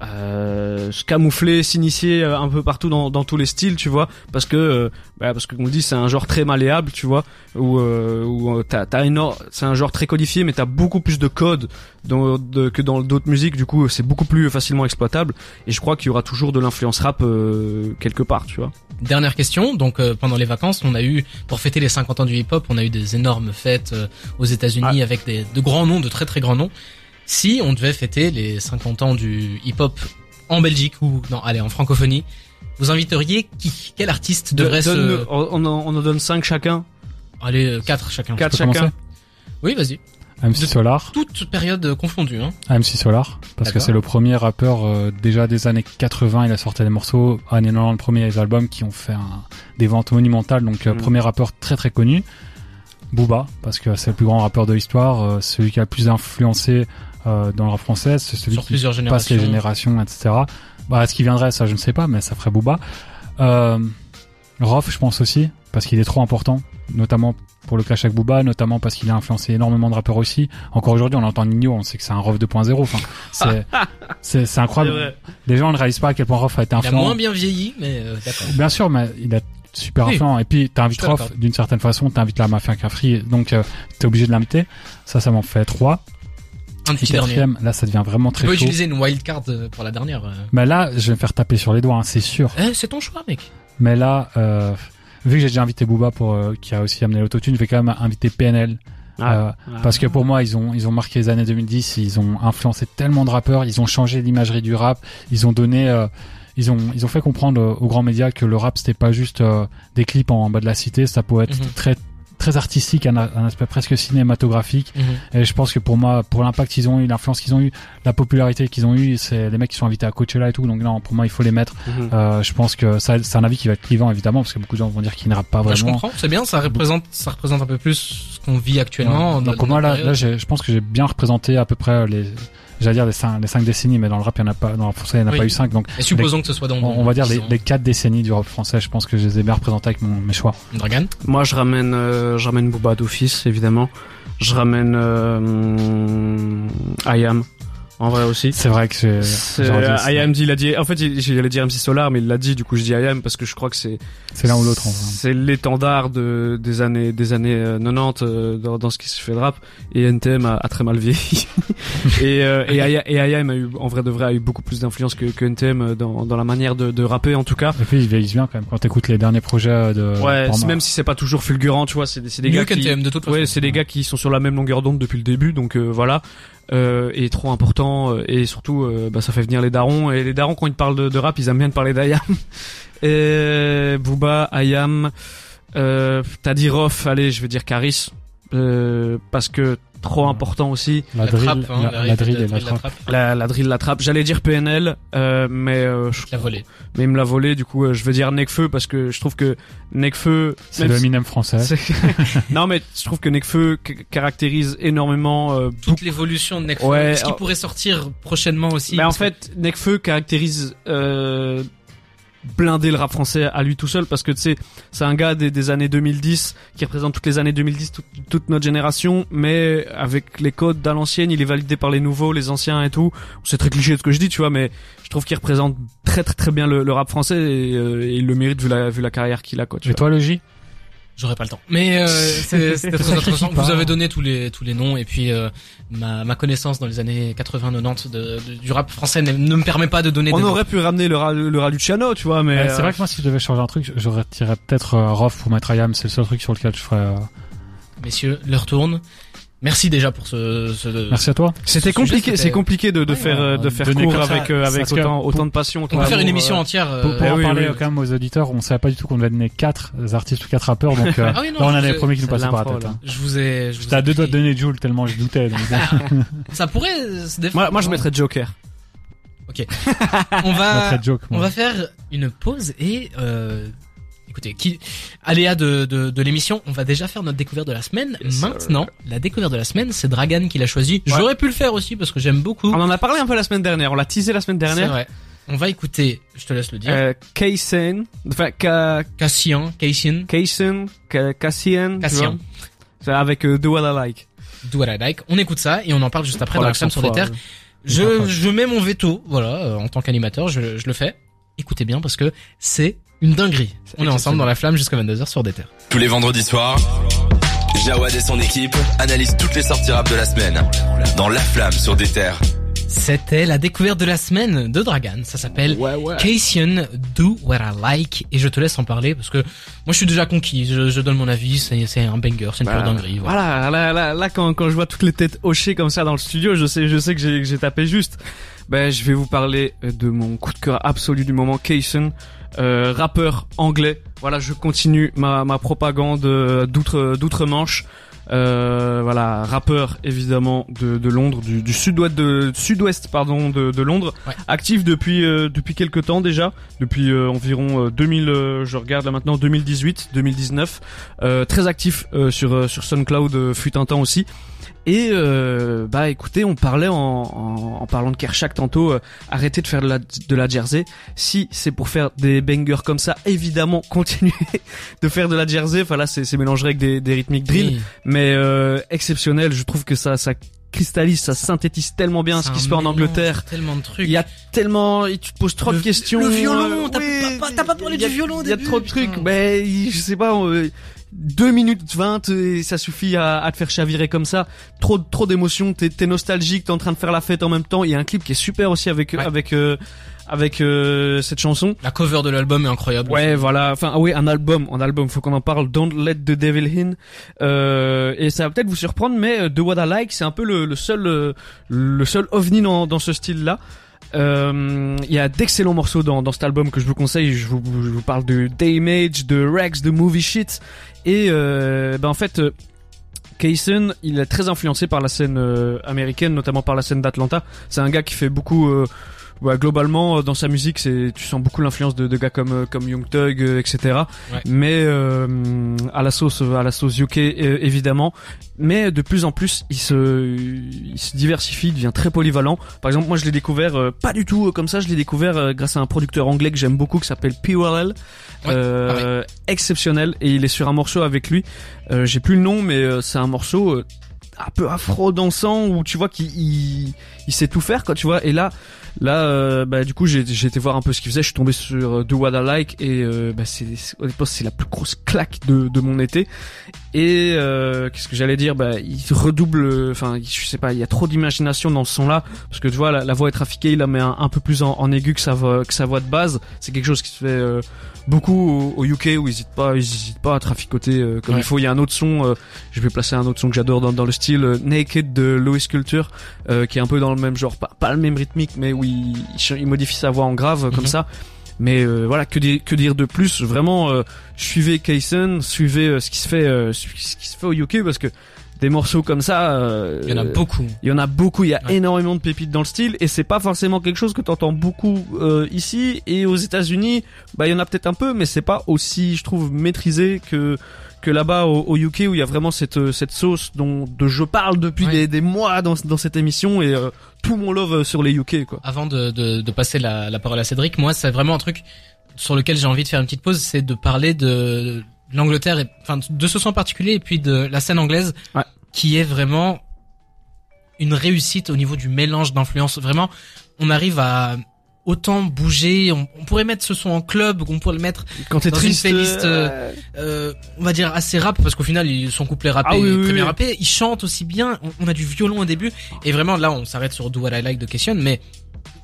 euh, se camoufler, s'initier euh, un peu partout dans, dans tous les styles, tu vois, parce que euh, bah, parce que comme on dit c'est un genre très malléable, tu vois, où euh, où euh, t'as t'as c'est un genre très codifié, mais t'as beaucoup plus de codes dans, de, que dans d'autres musiques, du coup c'est beaucoup plus facilement exploitable. Et je crois qu'il y aura toujours de l'influence rap euh, quelque part, tu vois. Dernière question. Donc euh, pendant les vacances, on a eu pour fêter les 50 ans du hip-hop, on a eu des énormes fêtes euh, aux États-Unis avec des de grands noms, de très très grands noms. Si on devait fêter les 50 ans du hip-hop en Belgique ou non, allez en francophonie, vous inviteriez qui? Quel artiste devrait Donne- se on, on en, on en donne cinq chacun, allez euh, quatre chacun. quatre peux chacun. commencer Oui, vas-y. MC De- Solar, Toute période euh, confondue. Hein. MC Solar, parce que c'est le premier rappeur euh, déjà des années 80, il a sorti des morceaux, années 90, le premier des albums qui ont fait un- des ventes monumentales, donc euh, Mm. premier rappeur très très connu. Booba, parce que c'est le plus grand rappeur de l'histoire, euh, celui qui a le plus influencé euh, dans le rap français, c'est celui Sur qui plusieurs passe les générations. etc. Bah, est-ce qu'il viendrait, ça je ne sais pas, mais ça ferait Booba. Euh, Rof, je pense aussi, parce qu'il est trop important, notamment pour le clash avec Booba, notamment parce qu'il a influencé énormément de rappeurs aussi. Encore aujourd'hui, on entend Nino, on sait que c'est un Rof 2.0. Enfin, c'est *laughs* c'est c'est incroyable. Les gens ne réalisent pas à quel point Rof a été Il a influent. moins bien vieilli, mais euh, d'accord. Bien sûr, mais il a super Oui. influent. Et puis, t'invites Rof d'une certaine façon, t'invites la mafia Cafri, donc euh, t'es obligé de l'inviter. Ça, ça m'en fait trois. Un Et petit dernier. là, ça devient vraiment Tu très peux chaud. utiliser une wildcard euh, pour la dernière. euh. Mais là, je vais me faire taper sur les doigts, hein, c'est sûr. Eh, c'est ton choix, mec. Mais là, euh, vu que j'ai déjà invité Booba pour euh, qui a aussi amené l'autotune, je vais quand même inviter PNL Ah. euh, parce que pour moi, ils ont ils ont marqué les années 2010, ils ont influencé tellement de rappeurs, ils ont changé l'imagerie du rap, ils ont donné euh, ils ont ils ont fait comprendre aux grands médias que le rap c'était pas juste euh, des clips en bas de la cité, ça pouvait être Mhm. très très artistique, un, un aspect presque cinématographique. Mhm. Et je pense que pour moi, pour l'impact qu'ils ont eu, l'influence qu'ils ont eu, la popularité qu'ils ont eu, c'est les mecs qui sont invités à Coachella et tout. Donc non, pour moi, il faut les mettre. Mhm. Euh, je pense que ça, c'est un avis qui va être clivant évidemment, parce que beaucoup de gens vont dire qu'ils ne rappent pas je vraiment. comprends, c'est bien, ça représente, ça représente un peu plus ce qu'on vit actuellement. Ouais. Donc pour moi là, je pense que j'ai bien représenté à peu près les j'allais dire les cinq, les cinq décennies, mais dans le rap, il y en a pas, dans le français, il n'y en a pas eu cinq. Donc, et supposons que ce soit dans. On, va dire les, les, quatre décennies du rap français. Je pense que je les ai bien représentés avec mon, mes choix. Dragan. Moi, je ramène, euh, je ramène Booba d'office, évidemment. Je ramène euh, Ayam en vrai aussi. C'est vrai que c'est. IAM dit, il a dit. En fait, j'allais dire MC Solar, mais il l'a dit. Du coup, je dis IAM parce que je crois que c'est. C'est l'un ou l'autre. C'est l'étendard de des années des années 90 euh, euh, dans, dans, ce qui se fait de rap. Et NTM a, a très mal vieilli. *laughs* et euh, et, et IAM a eu en vrai de vrai a eu beaucoup plus d'influence que, que NTM dans dans la manière de, de rapper en tout cas. Et puis ils vieillissent bien quand même. Quand t'écoutes les derniers projets de. Ouais. Même si c'est pas toujours fulgurant, tu vois, c'est des, des gars qui. NTM de toute façon. Ouais, c'est des gars qui sont sur la même longueur d'onde depuis le début. Donc voilà euh, est trop important euh, et surtout euh, bah, ça fait venir les darons et les darons quand ils parlent de, de rap ils aiment bien de parler d'Ayam. *laughs* Et Booba Ayam euh, Tadirov allez je vais dire Caris euh, parce que trop important aussi. La, la drill, trappe, hein, la, la, drill et la, trappe. La, la drill, la trappe. J'allais dire PNL, euh, mais euh, je l'a volé. Mais il me l'a volé, du coup, euh, je veux dire Necfeu parce que je trouve que Necfeu. C'est le minimum français. *laughs* non, mais je trouve que Necfeu caractérise énormément euh, toute l'évolution de Necfeu. Ouais, ce qui pourrait sortir prochainement aussi. Mais en fait, Necfeu caractérise euh, blinder le rap français à lui tout seul parce que tu sais c'est un gars des, des, années 2010 qui représente toutes les années 2010 toute notre génération mais avec les codes d'à l'ancienne il est validé par les nouveaux les anciens et tout. C'est très cliché de ce que je dis tu vois mais je trouve qu'il représente très très très bien le, rap français et, euh, et, il le mérite vu la vu la carrière qu'il a quoi tu et toi J J'aurais pas le temps. Mais euh, c'était *laughs* très intéressant. Vous avez donné tous les tous les noms et puis euh, ma, ma connaissance dans les années 80-90 de, du rap français ne, me permet pas de donner. On aurait pu ramener le, le Raluciano, tu vois, mais c'est vrai que moi si je devais changer un truc, j'aurais tiré peut-être euh, Rof pour mettre Ayam. C'est le seul truc sur lequel je ferais. Euh, Messieurs, leur tourne. Merci déjà pour ce. ce Merci à toi. C'était compliqué, c'est compliqué de, de faire de faire court avec euh, avec autant autant de passion. On peut faire une émission entière. Pour, pour en parler quand même aux auditeurs, on savait pas du tout qu'on devait donner quatre artistes ou quatre rappeurs, donc euh, *laughs* ah oui, non, là on avait promis qu'il nous passait par la tête. Hein. Je vous ai. J'étais à deux doigts de donner Jules tellement je doutais. Donc... *laughs* Ça pourrait. Moi, moi je mettrais Joker. Ok. on va *laughs* on va faire une pause et euh, écoutez, qui, aléa de, de, de l'émission, on va déjà faire notre découverte de la semaine. Maintenant, la découverte de la semaine, c'est Dragan qui l'a choisi. J'aurais pu le faire aussi parce que j'aime beaucoup. On en a parlé un peu la semaine dernière, on l'a teasé la semaine dernière. C'est vrai. On va écouter, je te laisse le dire. Euh, Kaysen, enfin Ka... Cassian, Kaysen. Kaysen, Cassian. Cassian. C'est avec euh, Do What I Like. Do What I Like. On écoute ça et on en parle juste après dans la sur des terres. Je, je mets mon veto, voilà, euh, en tant qu'animateur, je, je le fais. Écoutez bien parce que c'est une dinguerie. On est ensemble dans la flamme jusqu'à 22h sur des terres. Tous les vendredis soirs, Jawad et son équipe analysent toutes les sorties rap de la semaine dans la flamme sur des terres. C'était la découverte de la semaine de Dragan. Ça s'appelle ouais, Do What I Like. Et je te laisse en parler parce que moi je suis déjà conquis. Je, donne mon avis. C'est un banger. C'est une pure bah, dinguerie. Voilà. là, là, là, quand, quand je vois toutes les têtes hochées comme ça dans le studio, je sais, je sais que j'ai tapé juste. Ben, je vais vous parler de mon coup de cœur absolu du moment, Kaysen. Euh, rappeur anglais. Voilà, je continue ma, ma propagande euh, d'outre d'outre-Manche. Euh, voilà, rappeur évidemment de, de Londres, du, du sud-ouest de sud-ouest pardon de, de Londres, actif depuis euh, depuis quelques temps déjà, depuis euh, environ 2000, je regarde là maintenant 2018, 2019, très actif sur sur SoundCloud fut un temps aussi. Et euh, bah écoutez, on parlait en, en, parlant de Kershak tantôt, euh, arrêtez de faire de la, de la jersey. Si c'est pour faire des bangers comme ça, évidemment, *laughs* continuez de faire de la jersey. Enfin là, c'est mélangé avec des, des rythmiques drill, mais euh, exceptionnel. Je trouve que ça, ça cristallise, ça synthétise tellement bien ce qui se fait en Angleterre. Tellement de trucs. Il y a tellement, tu te poses trop de questions. Le violon, t'as pas, pas, parlé du violon. Il y a trop de trucs, mais je sais pas. 2 minutes 20 et ça suffit à, à te faire chavirer comme ça. Trop trop d'émotions, t'es es nostalgique, t'es en train de faire la fête en même temps. Il y a un clip qui est super aussi avec avec euh, avec euh, cette chanson. La cover de l'album est incroyable. Ouais, voilà. Enfin, ah oui, un album, un album. Faut qu'on en parle. Don't Let the Devil In. Euh, et ça va peut-être vous surprendre, mais The What I Like, c'est un peu le, le seul le seul ovni dans, dans ce style-là. Euh, il y a d'excellents morceaux dans, dans cet album que je vous conseille. Je vous, je vous parle de Damage, de Rex, de Movie Shit. Et euh, ben en fait, euh, Kaysen, il est très influencé par la scène euh, américaine, notamment par la scène d'Atlanta. C'est un gars qui fait beaucoup ouais, globalement dans sa musique c'est tu sens beaucoup l'influence de, de, gars comme comme Young Thug etc mais à la sauce à la sauce UK évidemment. Mais de plus en plus il se il se diversifie devient très polyvalent. Par exemple moi je l'ai découvert pas du tout comme ça. Je l'ai découvert grâce à un producteur anglais que j'aime beaucoup qui s'appelle PRL euh, exceptionnel. Et il est sur un morceau avec lui. Euh, J'ai plus le nom, mais euh, c'est un morceau euh, un peu afro dansant où tu vois qu'il il, il, sait tout faire quoi, tu vois. Et là, là, euh, bah du coup j'ai été voir un peu ce qu'il faisait. Je suis tombé sur Do What I Like et bah, c'est c'est la plus grosse claque de, de mon été. Et qu'est-ce que j'allais dire? Bah il redouble. Enfin je sais pas, il y a trop d'imagination dans ce son là parce que tu vois la, voix est trafiquée, il la met un, peu plus en, en, aigu que sa voix que sa voix de base. C'est quelque chose qui se fait beaucoup au, UK où ils hésitent pas, ils hésitent pas à traficoter euh, comme il faut. Il y a un autre son, euh, je vais placer un autre son que j'adore dans, dans, le style euh, Naked de Louis Culture, qui est un peu dans le même genre, pas, pas le même rythmique, mais où il, il, modifie sa voix en grave comme mhm. ça. Mais voilà, que dire, que dire de plus? Vraiment, suivez Kaysen, suivez ce qui se fait, ce qui se fait au UK parce que des morceaux comme ça. Euh, il y en a beaucoup. Il y en a beaucoup. Il y a énormément de pépites dans le style et c'est pas forcément quelque chose que t'entends beaucoup euh, ici et aux États-Unis. Bah il y en a peut-être un peu, mais c'est pas aussi, je trouve, maîtrisé que que là-bas au, UK où il y a vraiment cette cette sauce dont de je parle depuis des, des, mois dans dans cette émission et euh, tout mon love sur les UK quoi. Avant de de, de passer la, la parole à Cédric, moi c'est vraiment un truc sur lequel j'ai envie de faire une petite pause, c'est de parler de l'Angleterre, et, enfin de ce son particulier et puis de la scène anglaise, qui est vraiment une réussite au niveau du mélange d'influences. Vraiment, on arrive à autant bouger. On, pourrait mettre ce son en club, on pourrait le mettre quand dans triste, une playlist, euh, euh, on va dire assez rap, parce qu'au final, son couplet rappé ah, est très bien rappé. Il chante aussi bien. On, a du violon au début, et vraiment là, on s'arrête sur Do What I Like de Question, mais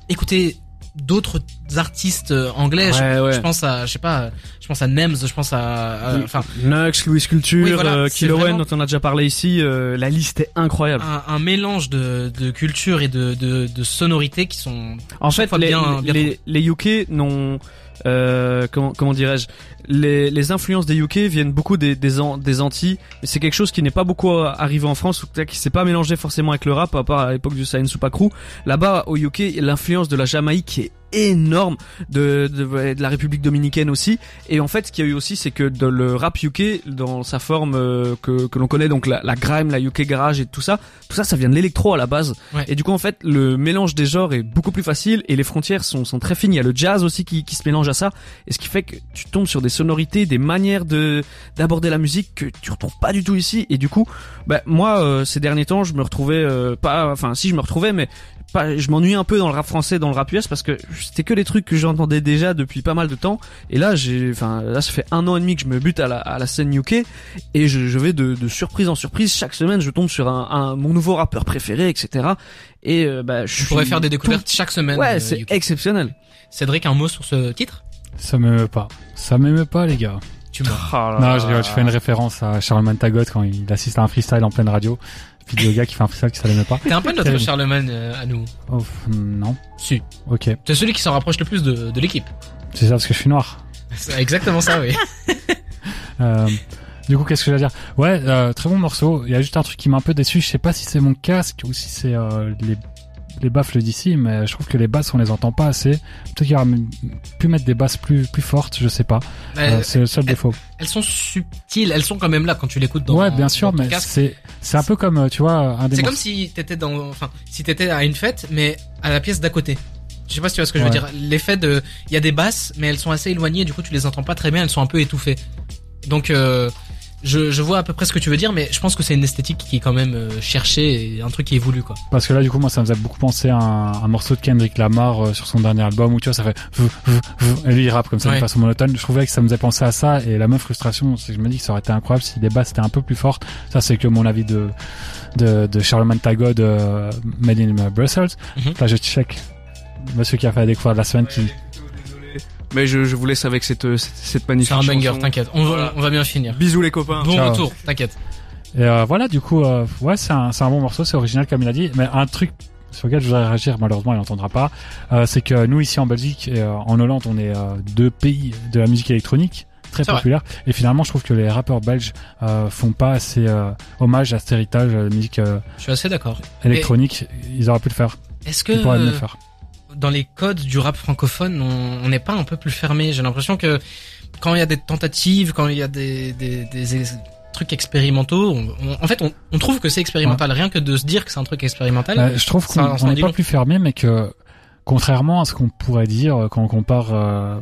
écoutez d'autres artistes euh, anglais. je, pense à, je sais pas, je pense à Nems, je pense à, enfin, Nux, Louis Culture, oui, euh, dont on a déjà parlé ici. Euh, la liste est incroyable. Un, mélange de, de culture et de, de, de sonorités qui sont. En fait, les, bien, les, les UK n'ont euh, comment, comment dirais-je les, les, influences des UK viennent beaucoup des, des, des Antilles. C'est quelque chose qui n'est pas beaucoup arrivé en France ou qui s'est pas mélangé forcément avec le rap à part à l'époque du Science Crew. Là-bas au UK l'influence de la Jamaïque est énorme de, de, de, la République dominicaine aussi. Et en fait ce qu'il y a eu aussi c'est que le rap UK dans sa forme euh, que, que l'on connaît donc la, la, grime la UK garage et tout ça tout ça ça vient de l'électro à la base. Et du coup en fait le mélange des genres est beaucoup plus facile et les frontières sont, sont très fines il y a le jazz aussi qui, qui se mélange à ça. Et ce qui fait que tu tombes sur des sonorités des manières de d'aborder la musique que tu retrouves pas du tout ici et du coup bah moi euh, ces derniers temps je me retrouvais euh, pas enfin si je me retrouvais mais je m'ennuie un peu dans le rap français, dans le rap US parce que c'était que des trucs que j'entendais déjà depuis pas mal de temps. Et là, j'ai, enfin, là, ça fait un an et demi que je me bute à la, à la scène UK et je, je vais de, de, surprise en surprise. Chaque semaine, je tombe sur un, un mon nouveau rappeur préféré, etc. Et euh, bah, je pourrais faire des découvertes chaque semaine. Ouais, euh, c'est exceptionnel. Cédric, un mot sur ce titre? Ça m'aime pas. Ça m'aime pas, les gars. Tu m'as. Oh non, je, je, fais une référence à Charlemagne Tagot quand il assiste à un freestyle en pleine radio vidéo gars qui fait un freestyle qui s'allait pas. T'es un peu notre Charlemagne euh, à nous. Oh, non. Si. Ok. T'es celui qui s'en rapproche le plus de, de l'équipe. C'est ça parce que je suis noir. C'est exactement ça, oui. *laughs* euh, du coup, qu'est-ce que je vais dire? Ouais, euh, très bon morceau. Il y a juste un truc qui m'a un peu déçu. Je sais pas si c'est mon casque ou si c'est les les baffles d'ici, mais je trouve que les basses on les entend pas assez. Peut-être qu'il aurait pu mettre des basses plus plus fortes, je sais pas. Euh, c'est le seul défaut. Elles sont subtiles, elles sont quand même là quand tu l'écoutes dans. Ouais, bien sûr, mais c'est c'est un peu comme euh, tu vois un. C'est comme si t'étais dans, enfin, si t'étais à une fête, mais à la pièce d'à côté. Je sais pas si tu vois ce que je veux dire. L'effet de, il y a des basses, mais elles sont assez éloignées, du coup tu les entends pas très bien, elles sont un peu étouffées. Donc euh, je, je, vois à peu près ce que tu veux dire, mais je pense que c'est une esthétique qui est quand même euh, cherchée et un truc qui est voulu, quoi. Parce que là, du coup, moi, ça me faisait beaucoup penser à un, morceau de Kendrick Lamar euh, sur son dernier album où tu vois, ça fait et lui il rappe comme ça de façon monotone. Je trouvais que ça me faisait penser à ça et la même frustration, c'est que je me dis que ça aurait été incroyable si les basses étaient un peu plus fortes. Ça, c'est que mon avis de de, de Charlemagne Tagod euh, Made in Brussels. Mhm. Là, je check monsieur qui a fait la découverte de la semaine qui mais je, je vous laisse avec cette, cette, cette magnifique C'est un banger, t'inquiète. On, on, va bien finir. Bisous les copains. Bon retour, t'inquiète. Et euh, voilà, du coup, euh, ouais, c'est un, un bon morceau, c'est original comme il a dit. Mais un truc sur lequel je voudrais réagir, malheureusement il n'entendra pas, euh, c'est que nous ici en Belgique et euh, en Hollande, on est euh, deux pays de la musique électronique très populaire. Et finalement, je trouve que les rappeurs belges euh, font pas assez hommage à cet héritage de musique. je suis assez d'accord. Électronique, ils auraient pu le faire. Est-ce que ils pourraient le faire dans les codes du rap francophone, on n'est pas un peu plus fermé. J'ai l'impression que quand il y a des tentatives, quand il y a des, des, des trucs expérimentaux, en fait, on, trouve que c'est expérimental. Rien que de se dire que c'est un truc expérimental. Bah, je trouve qu'on n'est pas plus fermé, mais que contrairement à ce qu'on pourrait dire quand on compare euh,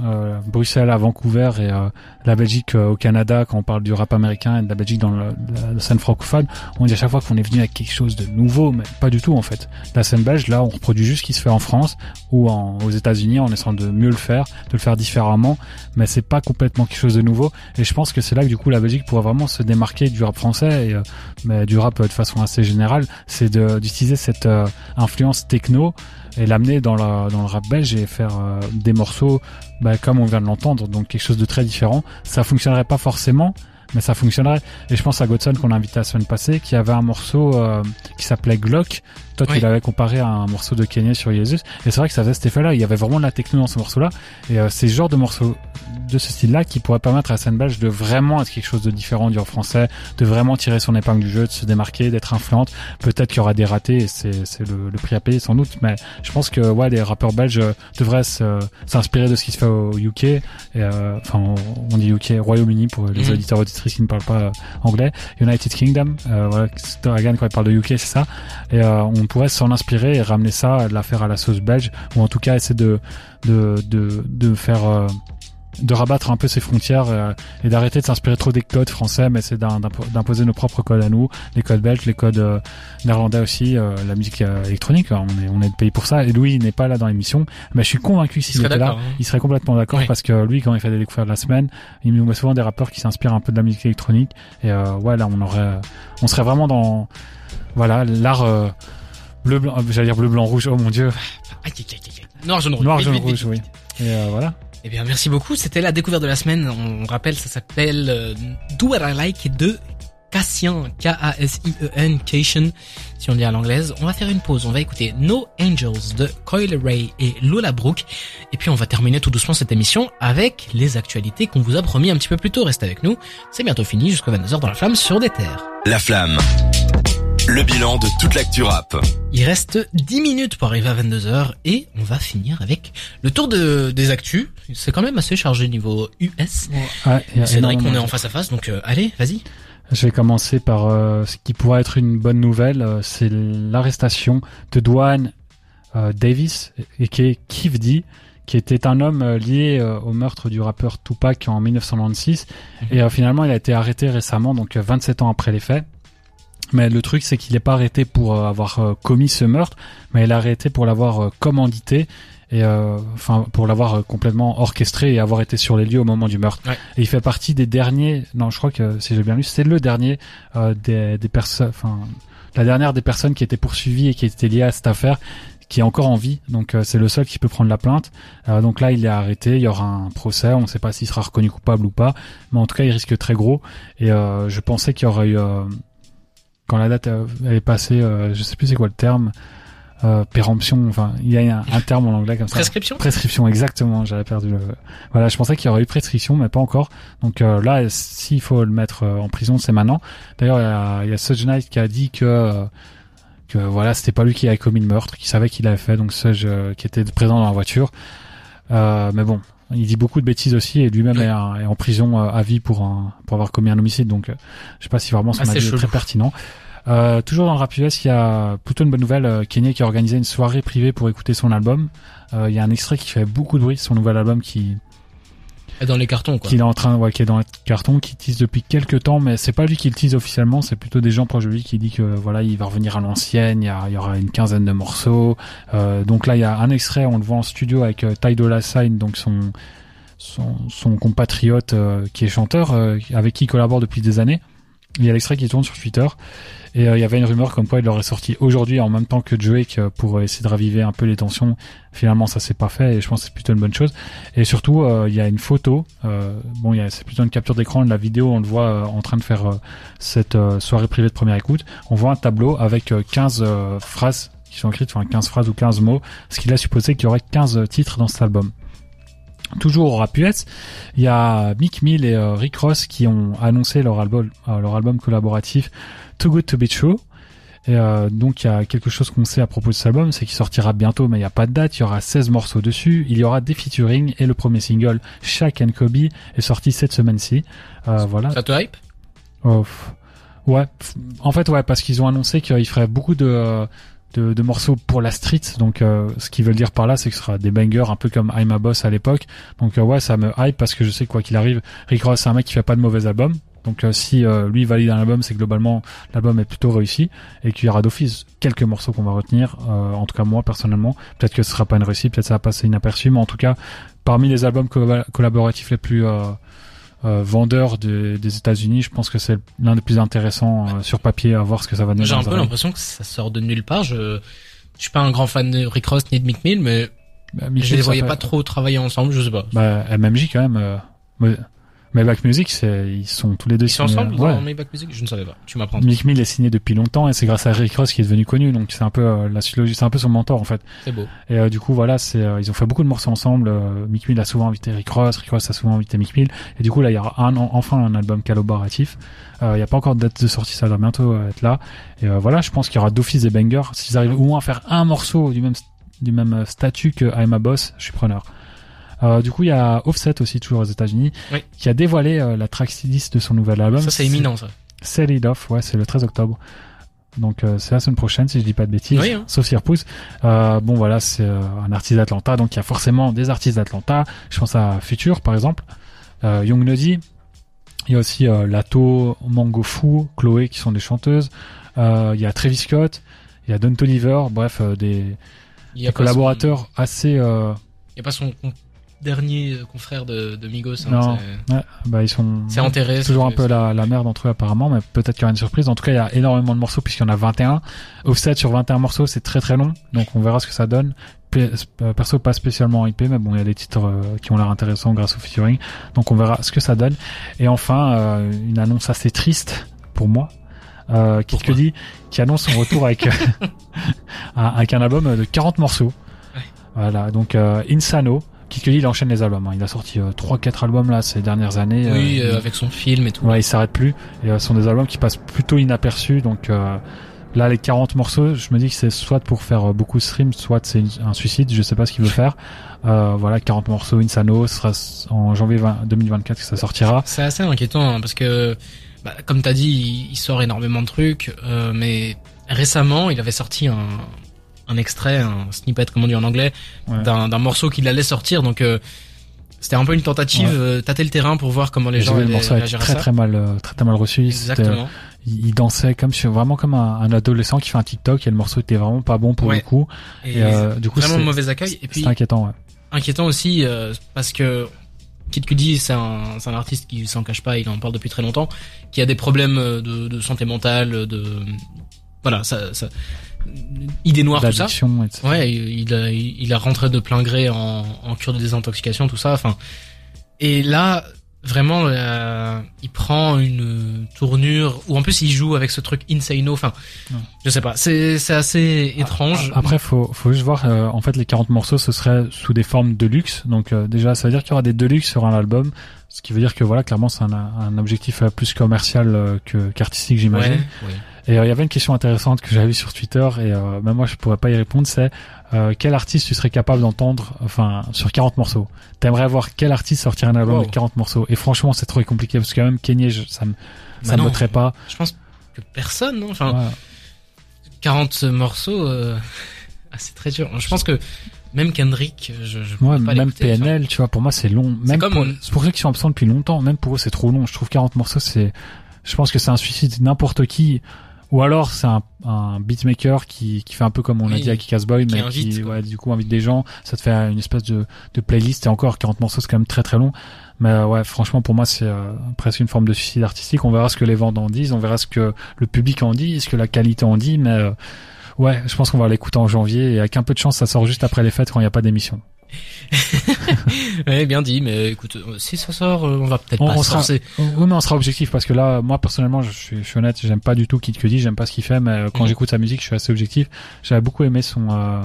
euh, Bruxelles à Vancouver et euh, la Belgique euh, au Canada quand on parle du rap américain et de la Belgique dans le, la, scène francophone on dit à chaque fois qu'on est venu avec quelque chose de nouveau mais pas du tout en fait. La scène belge là on reproduit juste ce qui se fait en France ou en, aux États-Unis en essayant de mieux le faire de le faire différemment mais c'est pas complètement quelque chose de nouveau. Et je pense que c'est là que du coup la Belgique pourrait vraiment se démarquer du rap français et mais du rap de façon assez générale c'est d'utiliser cette influence techno et l'amener dans, la, dans le rap belge et faire euh, des morceaux bah, comme on vient de l'entendre, donc quelque chose de très différent. Ça fonctionnerait pas forcément, mais ça fonctionnerait. Et je pense à Godson qu'on a invité la semaine passée, qui avait un morceau euh, qui s'appelait Glock. Toi, tu l'avais comparé à un morceau de Kanye sur Jesus. Et c'est vrai que ça faisait cet effet-là. Il y avait vraiment de la techno dans ce morceau-là. Et euh, c'est ce genre de morceau de ce style-là qui pourrait permettre à scène belge de vraiment être quelque chose de différent du français, de vraiment tirer son épingle du jeu, de se démarquer, d'être influente. Peut-être qu'il y aura des ratés et c'est, c'est le, le, prix à payer sans doute. Mais je pense que ouais, les rappeurs belges devraient s'inspirer de ce qui se fait au UK. Et, euh, enfin, on dit UK, Royaume-Uni pour les mhm. auditeurs auditrices qui ne parlent pas euh, anglais. United Kingdom, euh, voilà, Dragan quand il parle de UK, c'est ça. Et euh, on pourrait s'en inspirer et ramener ça, la faire à la sauce belge, ou en tout cas essayer de de de, de faire de rabattre un peu ses frontières euh, et d'arrêter de s'inspirer trop des codes français, mais c'est d'imposer nos propres codes à nous, les codes belges, les codes euh, néerlandais aussi, euh, la musique électronique. On est, on est de pays pour ça. Et Louis n'est pas là dans l'émission, mais je suis convaincu s'il était là, hein. il serait complètement d'accord parce que lui, quand il fait des découvertes de la semaine, il nous met souvent des rappeurs qui s'inspirent un peu de la musique électronique. Et ouais, là, on aurait, on serait vraiment dans, voilà, l'art bleu, blanc, j'allais dire bleu, blanc, rouge. Oh mon dieu. Noir, jaune, rouge. Noir, jaune, rouge, oui. Et voilà. Eh bien, merci beaucoup. C'était la découverte de la semaine. On rappelle, ça s'appelle euh, Do What I Like de Cassien, K-A-S-I-E-N, Cation, si on dit à l'anglaise. On va faire une pause. On va écouter No Angels de Coil Ray et Lola Brooke. Et puis, on va terminer tout doucement cette émission avec les actualités qu'on vous a promis un petit peu plus tôt. Restez avec nous. C'est bientôt fini jusqu'à 22h dans la flamme sur des terres. La flamme. Le bilan de toute l'actu rap. Il reste 10 minutes pour arriver à 22h et on va finir avec le tour de, des actus. C'est quand même assez chargé niveau US. Ouais, c'est vrai qu'on est en face à face, donc euh, allez, vas-y. Je vais commencer par euh, ce qui pourrait être une bonne nouvelle, euh, c'est l'arrestation de Dwayne Davis, et qui est Kivdi, qui était un homme lié au meurtre du rappeur Tupac en 1996. Mhm. Et finalement, il a été arrêté récemment, donc 27 ans après les faits. Mais le truc, c'est qu'il n'est pas arrêté pour euh, avoir euh, commis ce meurtre, mais il est arrêté pour l'avoir euh, commandité et enfin pour l'avoir complètement orchestré et avoir été sur les lieux au moment du meurtre. Et il fait partie des derniers. Non, je crois que si j'ai bien lu, c'est le dernier des, des personnes. Enfin, la dernière des personnes qui étaient poursuivies et qui étaient liées à cette affaire qui est encore en vie, donc c'est le seul qui peut prendre la plainte. donc là, il est arrêté, il y aura un procès, on ne sait pas s'il sera reconnu coupable ou pas, mais en tout cas, il risque très gros. Et je pensais qu'il y aurait eu quand la date euh, est passée, euh, je sais plus c'est quoi le terme, euh, péremption, enfin il y a un, terme en anglais comme ça. Prescription? Prescription, exactement. J'avais perdu le. Voilà, je pensais qu'il y aurait eu prescription, mais pas encore. Donc euh, là, s'il faut le mettre en prison, c'est maintenant. D'ailleurs, il y a, y a Knight qui a dit que que voilà, c'était pas lui qui avait commis le meurtre, qui savait qu'il avait fait, donc Sudge qui était présent dans la voiture. mais bon, il dit beaucoup de bêtises aussi et lui-même est, en prison à vie pour pour avoir commis un homicide. Donc, je sais pas si vraiment son avis est très pertinent. Euh, toujours dans le rap US, il y a plutôt une bonne nouvelle. Euh, Kanye qui a organisé une soirée privée pour écouter son album. Euh, il y a un extrait qui fait beaucoup de bruit, son nouvel album qui dans les cartons quoi. Qui est en train, ouais, qui est dans les cartons, qui tease depuis quelques temps, mais c'est pas lui qui le tease officiellement, c'est plutôt des gens proches de lui qui dit que voilà, il va revenir à l'ancienne, il y, aura une quinzaine de morceaux. Euh, donc là, il y a un extrait, on le voit en studio avec euh, Ty donc son compatriote qui est chanteur, avec qui il collabore depuis des années. Il y a l'extrait qui tourne sur Twitter. Et euh, il y avait une rumeur comme quoi il aurait sorti aujourd'hui en même temps que Drake euh, pour essayer de raviver un peu les tensions. Finalement, ça s'est pas fait et je pense que c'est plutôt une bonne chose. Et surtout, euh, il y a une photo. bon, c'est plutôt une capture d'écran de la vidéo. On le voit en train de faire cette soirée privée de première écoute. On voit un tableau avec 15 phrases qui sont écrites, enfin 15 phrases ou 15 mots, ce qui laisse supposer qu'il y aurait 15 titres dans cet album. Toujours au rap il y a Mick Mill et Rick Ross qui ont annoncé leur album, leur album collaboratif Too Good To Be True. Et euh, donc il y a quelque chose qu'on sait à propos de cet album, c'est qu'il sortira bientôt, mais il n'y a pas de date. Il y aura 16 morceaux dessus. Il y aura des featuring et le premier single, Shaq and Kobe, est sorti cette semaine-ci. Euh, voilà. Ça te hype? Oh, Ouais. En fait, ouais, parce qu'ils ont annoncé qu'ils feraient beaucoup de de, de, morceaux pour la street. Donc, euh, ce qu'ils veulent dire par là, c'est que ce sera des bangers, un peu comme I'm a Boss à l'époque. Donc, ouais, ça me hype parce que je sais quoi qu'il arrive, Rick Ross c'est un mec qui fait pas de mauvais albums. Donc euh, si euh, lui valide un album, c'est que globalement l'album est plutôt réussi et qu'il y aura d'office quelques morceaux qu'on va retenir. Euh, en tout cas moi personnellement, peut-être que ce sera pas une réussite, peut-être ça va passer inaperçu, mais en tout cas parmi les albums collaboratifs les plus vendeurs des États-Unis, je pense que c'est l'un des plus intéressants sur papier à voir ce que ça va donner. J'ai un peu l'impression que ça sort de nulle part. Je, je suis pas un grand fan de Rick Ross ni de Mick Mill, mais bah, je les voyais pas trop travailler ensemble, je sais pas. Bah MMJ quand même. Maybach Music, c'est, ils sont tous les deux ils sont ensemble ouais. dans Maybach Music Je ne savais pas. Tu m'apprends. Mick Mill est signé depuis longtemps et c'est grâce à Rick Ross qui est devenu connu. Donc c'est un peu euh, la c'est un peu son mentor en fait. C'est beau. Et euh, du coup voilà, c'est euh, ils ont fait beaucoup de morceaux ensemble. Mick Mill a souvent invité Rick Ross, Rick Ross a souvent invité Mick Mill. Et du coup là il y aura un, enfin un album collaboratif. Il n'y a pas encore de date de sortie, ça doit bientôt être là. Et voilà, je pense qu'il y aura d'office des bangers. S'ils arrivent au moins à faire un morceau du même du même statut que I'm a Boss, je suis preneur. Euh, du coup, il y a Offset aussi, toujours aux États-Unis, qui a dévoilé euh, la tracklist de son nouvel album. Ça, c'est imminent, ça. Off, ouais, c'est le 13 octobre. Donc euh, c'est la semaine prochaine si je dis pas de bêtises, oui, hein. sauf s'il repousse. Euh, bon voilà, c'est euh, un artiste d'Atlanta, donc il y a forcément des artistes d'Atlanta. Je pense à Future par exemple, Young Nuddy. Il y a aussi Lato, Mango Fu, Chloé qui sont des chanteuses. il y a Travis Scott, il y a Don Toliver, bref des, des collaborateurs assez. Il n'y a pas son dernier euh, confrère de, de Migos. Hein, non, bah ils sont. C'est enterré. toujours un peu la, la merde entre eux apparemment, mais peut-être qu'il y aura une surprise. En tout cas, il y a énormément de morceaux puisqu'il y en a 21. Offset sur 21 morceaux, c'est très très long, donc on verra ce que ça donne. Euh, perso, pas spécialement IP, mais bon, il y a des titres euh, qui ont l'air intéressants grâce au featuring, donc on verra ce que ça donne. Et enfin, une annonce assez triste pour moi. Euh, Kid Cudi qui annonce son retour avec *laughs* *laughs* avec un album de 40 morceaux. Voilà, donc Insano, Kid il enchaîne les albums. Hein. Il a sorti euh, 3-4 albums là ces dernières années. Oui, euh, euh, avec son film et tout. Ouais, il s'arrête plus. Et ce sont des albums qui passent plutôt inaperçus. Donc là, les 40 morceaux, je me dis que c'est soit pour faire beaucoup de streams, soit c'est un suicide. Je sais pas ce qu'il veut faire. voilà, 40 morceaux, Insano, ce sera en janvier 2024 que ça sortira. C'est assez inquiétant hein, parce que, bah, comme t'as dit, il, sort énormément de trucs, mais récemment, il avait sorti un, un extrait, un snippet, comme on dit en anglais, d'un morceau qu'il allait sortir. Donc euh, c'était un peu une tentative, euh, tâter le terrain pour voir comment les gens allaient réagir très, Très mal, euh, très très mal reçu. Exactement. Il, dansait comme vraiment comme un, adolescent qui fait un TikTok et le morceau était vraiment pas bon pour le coup. Et, du coup, vraiment mauvais accueil. Et puis inquiétant. Ouais. Inquiétant aussi parce que Kid Cudi, c'est un, un artiste qui s'en cache pas, il en parle depuis très longtemps, qui a des problèmes de, de santé mentale, de voilà, ça, ça idée noire tout ça. Etc. Ouais, il a, il a rentré de plein gré en, en cure de désintoxication, tout ça. Enfin, et là, vraiment, euh, il prend une tournure où en plus il joue avec ce truc insano. Enfin, je sais pas, c'est c'est assez étrange. Après, faut faut juste voir. Euh, en fait, les 40 morceaux, ce serait sous des formes de luxe. Donc euh, déjà, ça veut dire qu'il y aura des deluxe sur un album. Ce qui veut dire que voilà, clairement, c'est un, un objectif plus commercial que qu'artistique, j'imagine. Ouais, et euh, il y avait une question intéressante que j'avais vue sur Twitter et euh, même moi je pourrais pas y répondre, c'est euh, quel artiste tu serais capable d'entendre enfin sur 40 morceaux? T'aimerais voir quel artiste sortir un album de 40 morceaux? Et franchement, c'est trop compliqué parce que même Kenny, ça me ça bah me pas. Je pense que personne, non? Enfin, 40 morceaux, euh... ah, c'est très dur. Je pense que même Kendrick, je, je ouais, pas même PNL, tu vois, pour moi c'est long. Même comme pour, pour ceux qui sont absents depuis longtemps, même pour eux c'est trop long. Je trouve 40 morceaux, c'est, je pense que c'est un suicide. N'importe qui ou alors c'est un, un, beatmaker qui, qui fait un peu comme on a dit à Kikas Boy, mais qui ouais, du coup invite des gens. Ça te fait une espèce de, de playlist et encore 40 morceaux c'est quand même très très long. Mais ouais, franchement pour moi c'est euh, presque une forme de suicide artistique. On verra ce que les ventes en disent, on verra ce que le public en dit, ce que la qualité en dit, mais euh, ouais, je pense qu'on va l'écouter en janvier et avec un peu de chance ça sort juste après les fêtes quand il n'y a pas d'émission. *laughs* ouais, bien dit, mais écoute, si ça sort, euh, on va peut-être pas on sera, Oui, mais on sera objectif parce que là, moi personnellement, je suis, je suis honnête, j'aime pas du tout Kid Cudi, j'aime pas ce qu'il fait, mais euh, quand mhm. j'écoute sa musique, je suis assez objectif. J'avais beaucoup aimé son euh,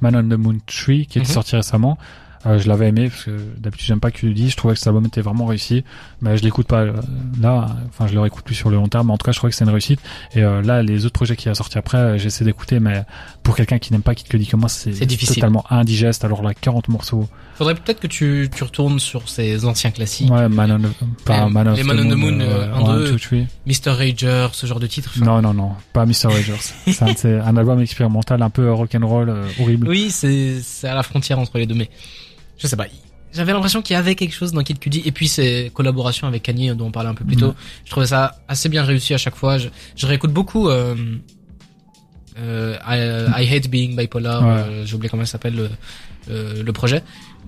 Man on the Moon Tree qui est mhm. sorti récemment. Euh, je l'avais aimé parce que d'habitude j'aime pas que tu le dis. Je trouvais que cet album était vraiment réussi, mais je l'écoute pas euh, là. Enfin, je le réécoute plus sur le long terme. Mais en tout cas, je trouvais que c'est une réussite. Et euh, là, les autres projets qui a sorti après, j'essaie d'écouter, mais pour quelqu'un qui n'aime pas Kid Cudi comme moi, c'est totalement indigeste. Alors là, 40 morceaux. Faudrait peut-être que tu, tu retournes sur ces anciens classiques. Ouais, Man on, pas Man les Man on the Moon, 1, 2, Mr. Rager, ce genre de titre. Non, non, non, pas Mr. Rager. *laughs* c'est un album expérimental un peu rock'n'roll, horrible. Oui, c'est à la frontière entre les deux, mais je sais pas. J'avais l'impression qu'il y avait quelque chose dans Kid Cudi et puis ses collaborations avec Kanye dont on parlait un peu plus tôt. Mm. Je trouvais ça assez bien réussi à chaque fois. Je, je réécoute beaucoup euh, euh, I, I, Hate Being Bipolar. Euh, J'ai oublié comment ça s'appelle le, euh, le projet.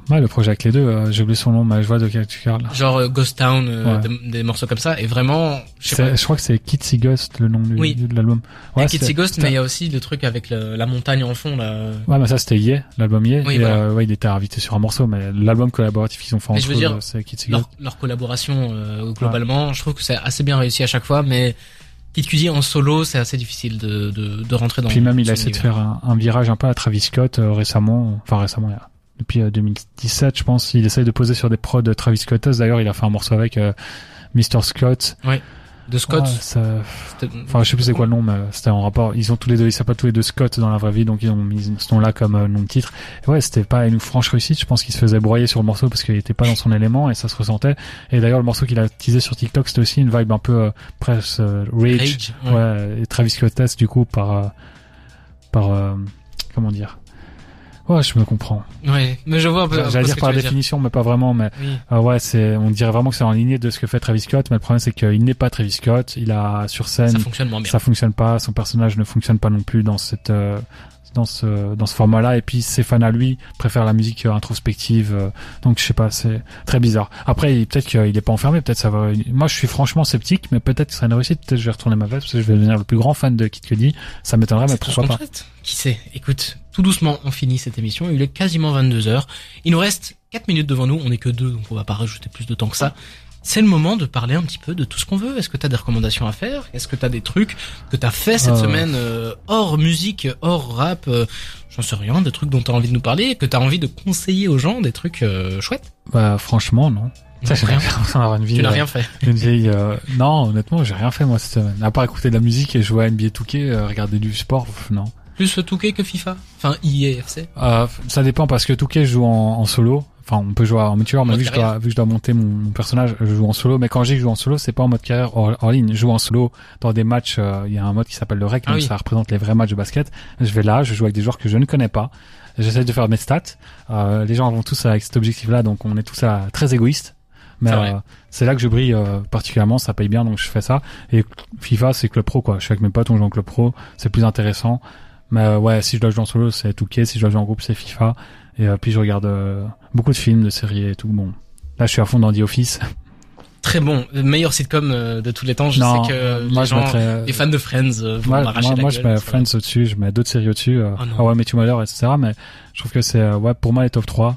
Ouais, le projet avec les deux, euh, j'ai oublié son nom, mais je vois de quel tu parles. Genre euh, Ghost Town, euh, des, morceaux comme ça, et vraiment, je, sais pas. je crois que c'est Kitsy Ghost le nom du, oui. de l'album. Ouais, Kitsy Ghost, mais il y a aussi le truc avec le, la montagne en fond là. Ouais, mais ça c'était Yeah, l'album Yeah. Oui, et, euh, ouais, il était invité sur un morceau, mais l'album collaboratif qu'ils ont fait entre c'est Kitsy Ghost. Leur, collaboration globalement, je trouve que c'est assez bien réussi à chaque fois, mais Kid Cudi en solo, c'est assez difficile de, de, de rentrer dans. Puis même il a essayé de faire un, un, virage un peu à Travis Scott récemment, enfin récemment, il y a depuis 2017, euh, je pense. Il essaye de poser sur des prods de Travis Scott. D'ailleurs, il a fait un morceau avec euh, Mr. Scott. Ouais. De Scott. ça... Enfin, je sais plus c'est quoi le nom, mais c'était en rapport. Ils ont tous les deux, ils s'appellent tous les deux Scott dans la vraie vie, donc ils ont mis ce nom-là comme euh, nom de titre. Et ouais, c'était pas une franche réussite. Je pense qu'il se faisait broyer sur le morceau parce qu'il était pas dans son élément et ça se ressentait. Et d'ailleurs, le morceau qu'il a teasé sur TikTok, c'était aussi une vibe un peu presque rage. ouais. Et Travis Scott du coup par par comment dire Ouais, je me comprends. Ouais, mais je vois un peu. J'allais dire par définition, mais pas vraiment. Mais euh, ouais, c'est, on dirait vraiment que c'est en ligne de ce que fait Travis Scott. Mais le problème, c'est qu'il n'est pas Travis Scott. Il a sur scène. Ça fonctionne moins bien. Ça fonctionne pas. Son personnage ne fonctionne pas non plus dans cette euh, dans ce dans ce format-là. Et puis ses fans à lui préfèrent la musique euh, introspective. Euh, donc je sais pas, c'est très bizarre. Après, peut-être qu'il est pas enfermé. Peut-être ça va. Moi, je suis franchement sceptique, mais peut-être que ça serait une réussite. Peut-être que je vais retourner ma veste parce que je vais devenir le plus grand fan de Kid Cudi. Ça m'étonnerait, mais pourquoi pas. Qui sait? Écoute, tout doucement, on finit cette émission. Il est quasiment 22 heures. Il nous reste 4 minutes devant nous. On est que deux, donc on va pas rajouter plus de temps que ça c'est le moment de parler un petit peu de tout ce qu'on veut. Est-ce que tu as des recommandations à faire? Est-ce que tu as des trucs que tu as fait cette euh. semaine euh, hors musique, hors rap euh, J'en sais rien, des trucs dont tu as envie de nous parler, que tu as envie de conseiller aux gens, des trucs chouettes? Bah franchement non. Ça, rien. *laughs* Une vie, tu n'as rien fait. Une vieille, non, honnêtement, j'ai rien fait moi cette semaine. À part écouter de la musique et jouer à NBA 2K, regarder du sport, non. Plus 2K que FIFA Enfin, IEFC Ça dépend parce que 2K joue en, en solo Enfin, on peut jouer en multijoueur, mais vu que, je dois, vu que je dois monter mon, personnage, je joue en solo. Mais quand je dis que je joue en solo, c'est pas en mode carrière hors, ligne. Je joue en solo dans des matchs. Euh, il y a un mode qui s'appelle le rec, ah donc ça représente les vrais matchs de basket. Je vais là, je joue avec des joueurs que je ne connais pas. J'essaie de faire mes stats. Euh, les gens vont tous avec cet objectif-là, donc on est tous à, très égoïstes. Mais euh, c'est là que je brille euh, particulièrement, ça paye bien, donc je fais ça. Et FIFA, c'est club pro, quoi. Je suis avec mes potes, on joue en club pro, c'est plus intéressant. Mais ouais, si je dois jouer en solo, c'est Touquet. Si je dois jouer en groupe, c'est FIFA. Et puis je regarde beaucoup de films, de séries et tout. Bon, là, je suis à fond dans The Office. *laughs* Très bon, le meilleur sitcom euh, de tous les temps. Je sais que moi, les, gens, les fans de Friends euh, vont m'arracher moi, moi je mets Friends au-dessus, je mets d'autres séries au-dessus. Euh, oh ouais, Matthew Mother, etc. Mais je trouve que c'est, ouais, pour moi, les top 3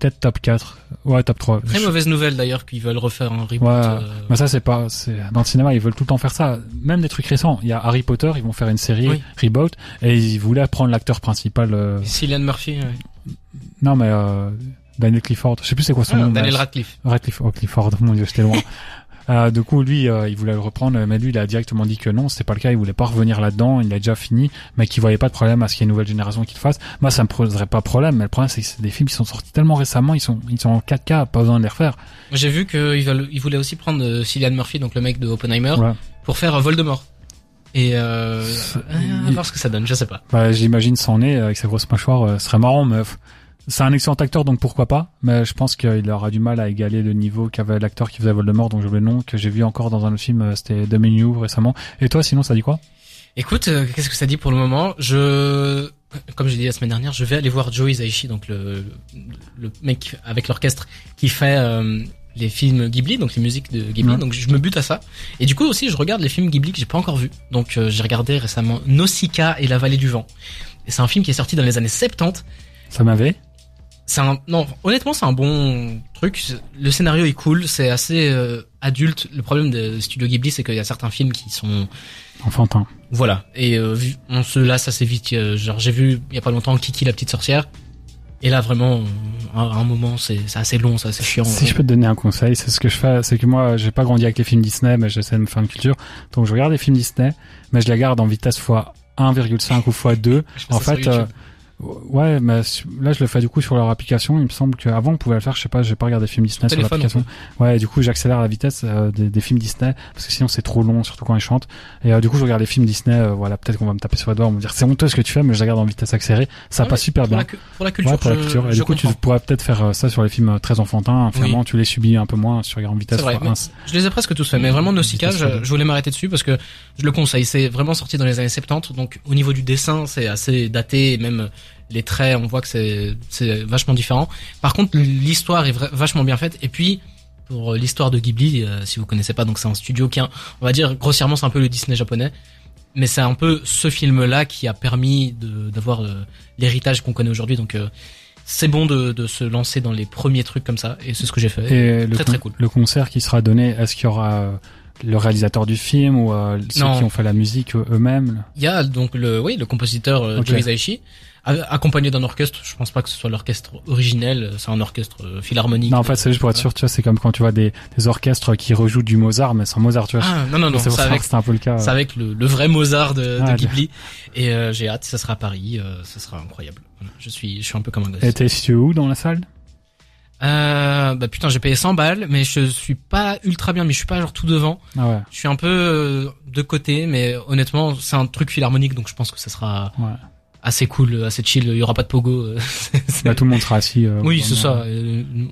peut-être top 4. Ouais, top 3. Très mauvaise nouvelle d'ailleurs qu'ils veulent refaire un reboot. Ouais, mais ça c'est pas c'est dans le cinéma, ils veulent tout le temps faire ça. Même des trucs récents, il y a Harry Potter, ils vont faire une série reboot et ils voulaient prendre l'acteur principal euh... Cillian Murphy. Ouais. Non mais euh, Daniel Clifford. Je sais plus c'est quoi son ah, nom. Daniel Radcliffe. Radcliffe, oh Clifford, mon dieu, j'étais loin. *laughs* Euh, du coup, lui, euh, il voulait le reprendre, mais lui, il a directement dit que non, c'était pas le cas. Il voulait pas revenir là-dedans. Il a déjà fini, mais qu'il voyait pas de problème à ce qu'il y ait une nouvelle génération qui le fasse. Moi, ça me poserait pas problème. Mais le problème, c'est que c'est des films qui sont sortis tellement récemment, ils sont, ils sont en 4K, pas besoin de les refaire. J'ai vu qu'il il voulait aussi prendre euh, Cillian Murphy, donc le mec de Oppenheimer, pour faire Voldemort. Et euh, à voir ce que ça donne, je sais pas. Bah, j'imagine s'en est avec sa grosse mâchoire, ce serait marrant, mais c'est un excellent acteur, donc pourquoi pas. Mais je pense qu'il aura du mal à égaler le niveau qu'avait l'acteur qui faisait Voldemort, j'ai oublié le nom, que j'ai vu encore dans un autre film, euh, c'était The Menu récemment. Et toi, sinon, ça dit quoi? Écoute, euh, qu'est-ce que ça dit pour le moment? Je, comme j'ai dit la semaine dernière, je vais aller voir Joe Hisaishi, donc le, le mec avec l'orchestre qui fait euh, les films Ghibli, donc les musiques de Ghibli. Donc je me bute à ça. Et du coup aussi, je regarde les films Ghibli que j'ai pas encore vus. Donc j'ai regardé récemment Nausicaa et la vallée du vent. Et c'est un film qui est sorti dans les années 70. Ça m'avait c'est un non honnêtement c'est un bon truc. Le scénario est cool c'est assez euh, adulte. Le problème de Studio Ghibli c'est qu'il y a certains films qui sont enfantins. Voilà. Et euh, on se lasse assez vite. Genre j'ai vu il y a pas longtemps Kiki la petite sorcière. Et là, vraiment, à un moment, c'est assez long, c'est assez chiant. Si je peux te donner un conseil, c'est ce que je fais, c'est que moi, j'ai pas grandi avec les films Disney, mais j'essaie de me faire une culture. Donc, je regarde les films Disney, mais je les garde en vitesse fois 1,5 ou fois 2. En fait, Ouais, mais là je le fais du coup sur leur application. Il me semble qu'avant on pouvait le faire. Je sais pas, j'ai pas regardé des films Disney sur l'application. Ouais, du coup j'accélère la vitesse euh, des, des, films Disney parce que sinon c'est trop long, surtout quand ils chantent. Et euh, du coup je regarde les films Disney. Euh, voilà, peut-être qu'on va me taper sur les doigts, on va me dire c'est honteux ce que tu fais, mais je regarde en vitesse accélérée. Ça passe super bien. pour la culture. Ouais, pour la culture. et du coup tu pourrais peut-être faire ça sur les films très enfantins. Finalement, tu les subis un peu moins sur en vitesse. Vrai, je les ai presque tous faits, mais vraiment Nausicaa, je, je voulais m'arrêter dessus parce que je le conseille. C'est vraiment sorti dans les années 70, donc au niveau du dessin, c'est assez daté, même les traits, on voit que c'est c'est vachement différent. Par contre, l'histoire est vachement bien faite. Et puis pour l'histoire de Ghibli, euh, si vous connaissez pas, donc c'est un studio qui, a, on va dire grossièrement, c'est un peu le Disney japonais, mais c'est un peu ce film-là qui a permis d'avoir euh, l'héritage qu'on connaît aujourd'hui. Donc euh, c'est bon de, de, se lancer dans les premiers trucs comme ça, et c'est ce que j'ai fait. Et très très cool. Le concert qui sera donné, est-ce qu'il y aura le réalisateur du film ou ceux qui ont fait la musique eux-mêmes Il y a donc le oui le compositeur okay. Joe Hisaishi accompagné d'un orchestre. Je pense pas que ce soit l'orchestre originel, c'est un orchestre euh, philharmonique. Non, en fait, c'est juste pour être sûr, tu vois, c'est comme quand tu vois des, des orchestres qui rejouent du Mozart, mais sans Mozart, tu vois. Ah, non, non, non, c'est avec, un peu le cas. C'est avec le, le, vrai Mozart de, de Ghibli. Et euh, j'ai hâte, ça sera à Paris, euh, ça sera incroyable. Je suis, je suis un peu comme un gosse. Et t'es situé où dans la salle? Euh, bah putain, j'ai payé 100 balles, mais je suis pas ultra bien, mais je suis pas genre tout devant. Ah ouais. Je suis un peu euh, de côté, mais honnêtement, c'est un truc philharmonique, donc je pense que ça sera ouais assez cool, assez chill. Il y aura pas de pogo. Euh, *laughs* bah, tout le monde sera assis. Euh, oui, c'est ça.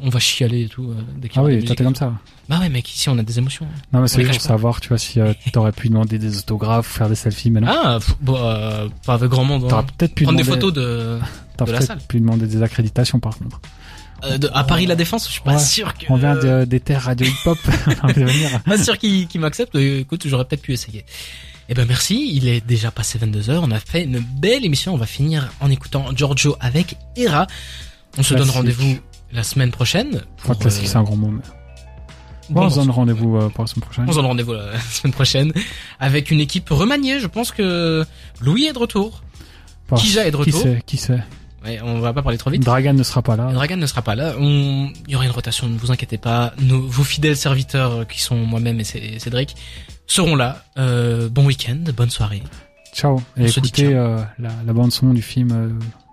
On va chialer et tout. dès ah oui, toi t'es comme ça. Bah ouais, mec, ici on a des émotions. Non, mais c'est juste pour savoir, tu vois, si *laughs* t'aurais pu demander des autographes, faire des selfies maintenant. Ah, bah, pas avec grand monde. T'aurais hein. peut-être pu prendre des photos de, de la salle. pu demander des accréditations par contre. Euh, de, à Paris la Défense, je suis pas sûr que. On vient de, des terres radio hip hop. *laughs* *laughs* pas sûr qu'ils qu m'acceptent. Écoute, j'aurais peut-être pu essayer. Eh ben merci, il est déjà passé 22 heures, on a fait une belle émission, on va finir en écoutant Giorgio avec Hera. On se donne rendez-vous la semaine prochaine. Pour, classique, euh, c'est un grand mot. Bon, on se donne rendez-vous euh, pour la semaine prochaine. On se donne rendez-vous *laughs* la semaine prochaine avec une équipe remaniée. Je pense que Louis est de retour. Kija est de retour. Qui sait Qui sait Ouais, on va pas parler trop vite. Dragan ne sera pas là. Dragan ne sera pas là. On... Il y aura une rotation, ne vous inquiétez pas. Nos, vos fidèles serviteurs qui sont moi-même et Cédric seront là. Euh, bon week-end, bonne soirée. Ciao. Et écoutez euh, la, la, bande son du film euh,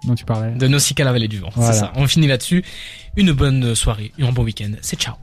dont tu parlais. De Nausicaa la vallée du vent. C'est ça. On finit là-dessus. Une bonne soirée et un bon week-end. C'est ciao.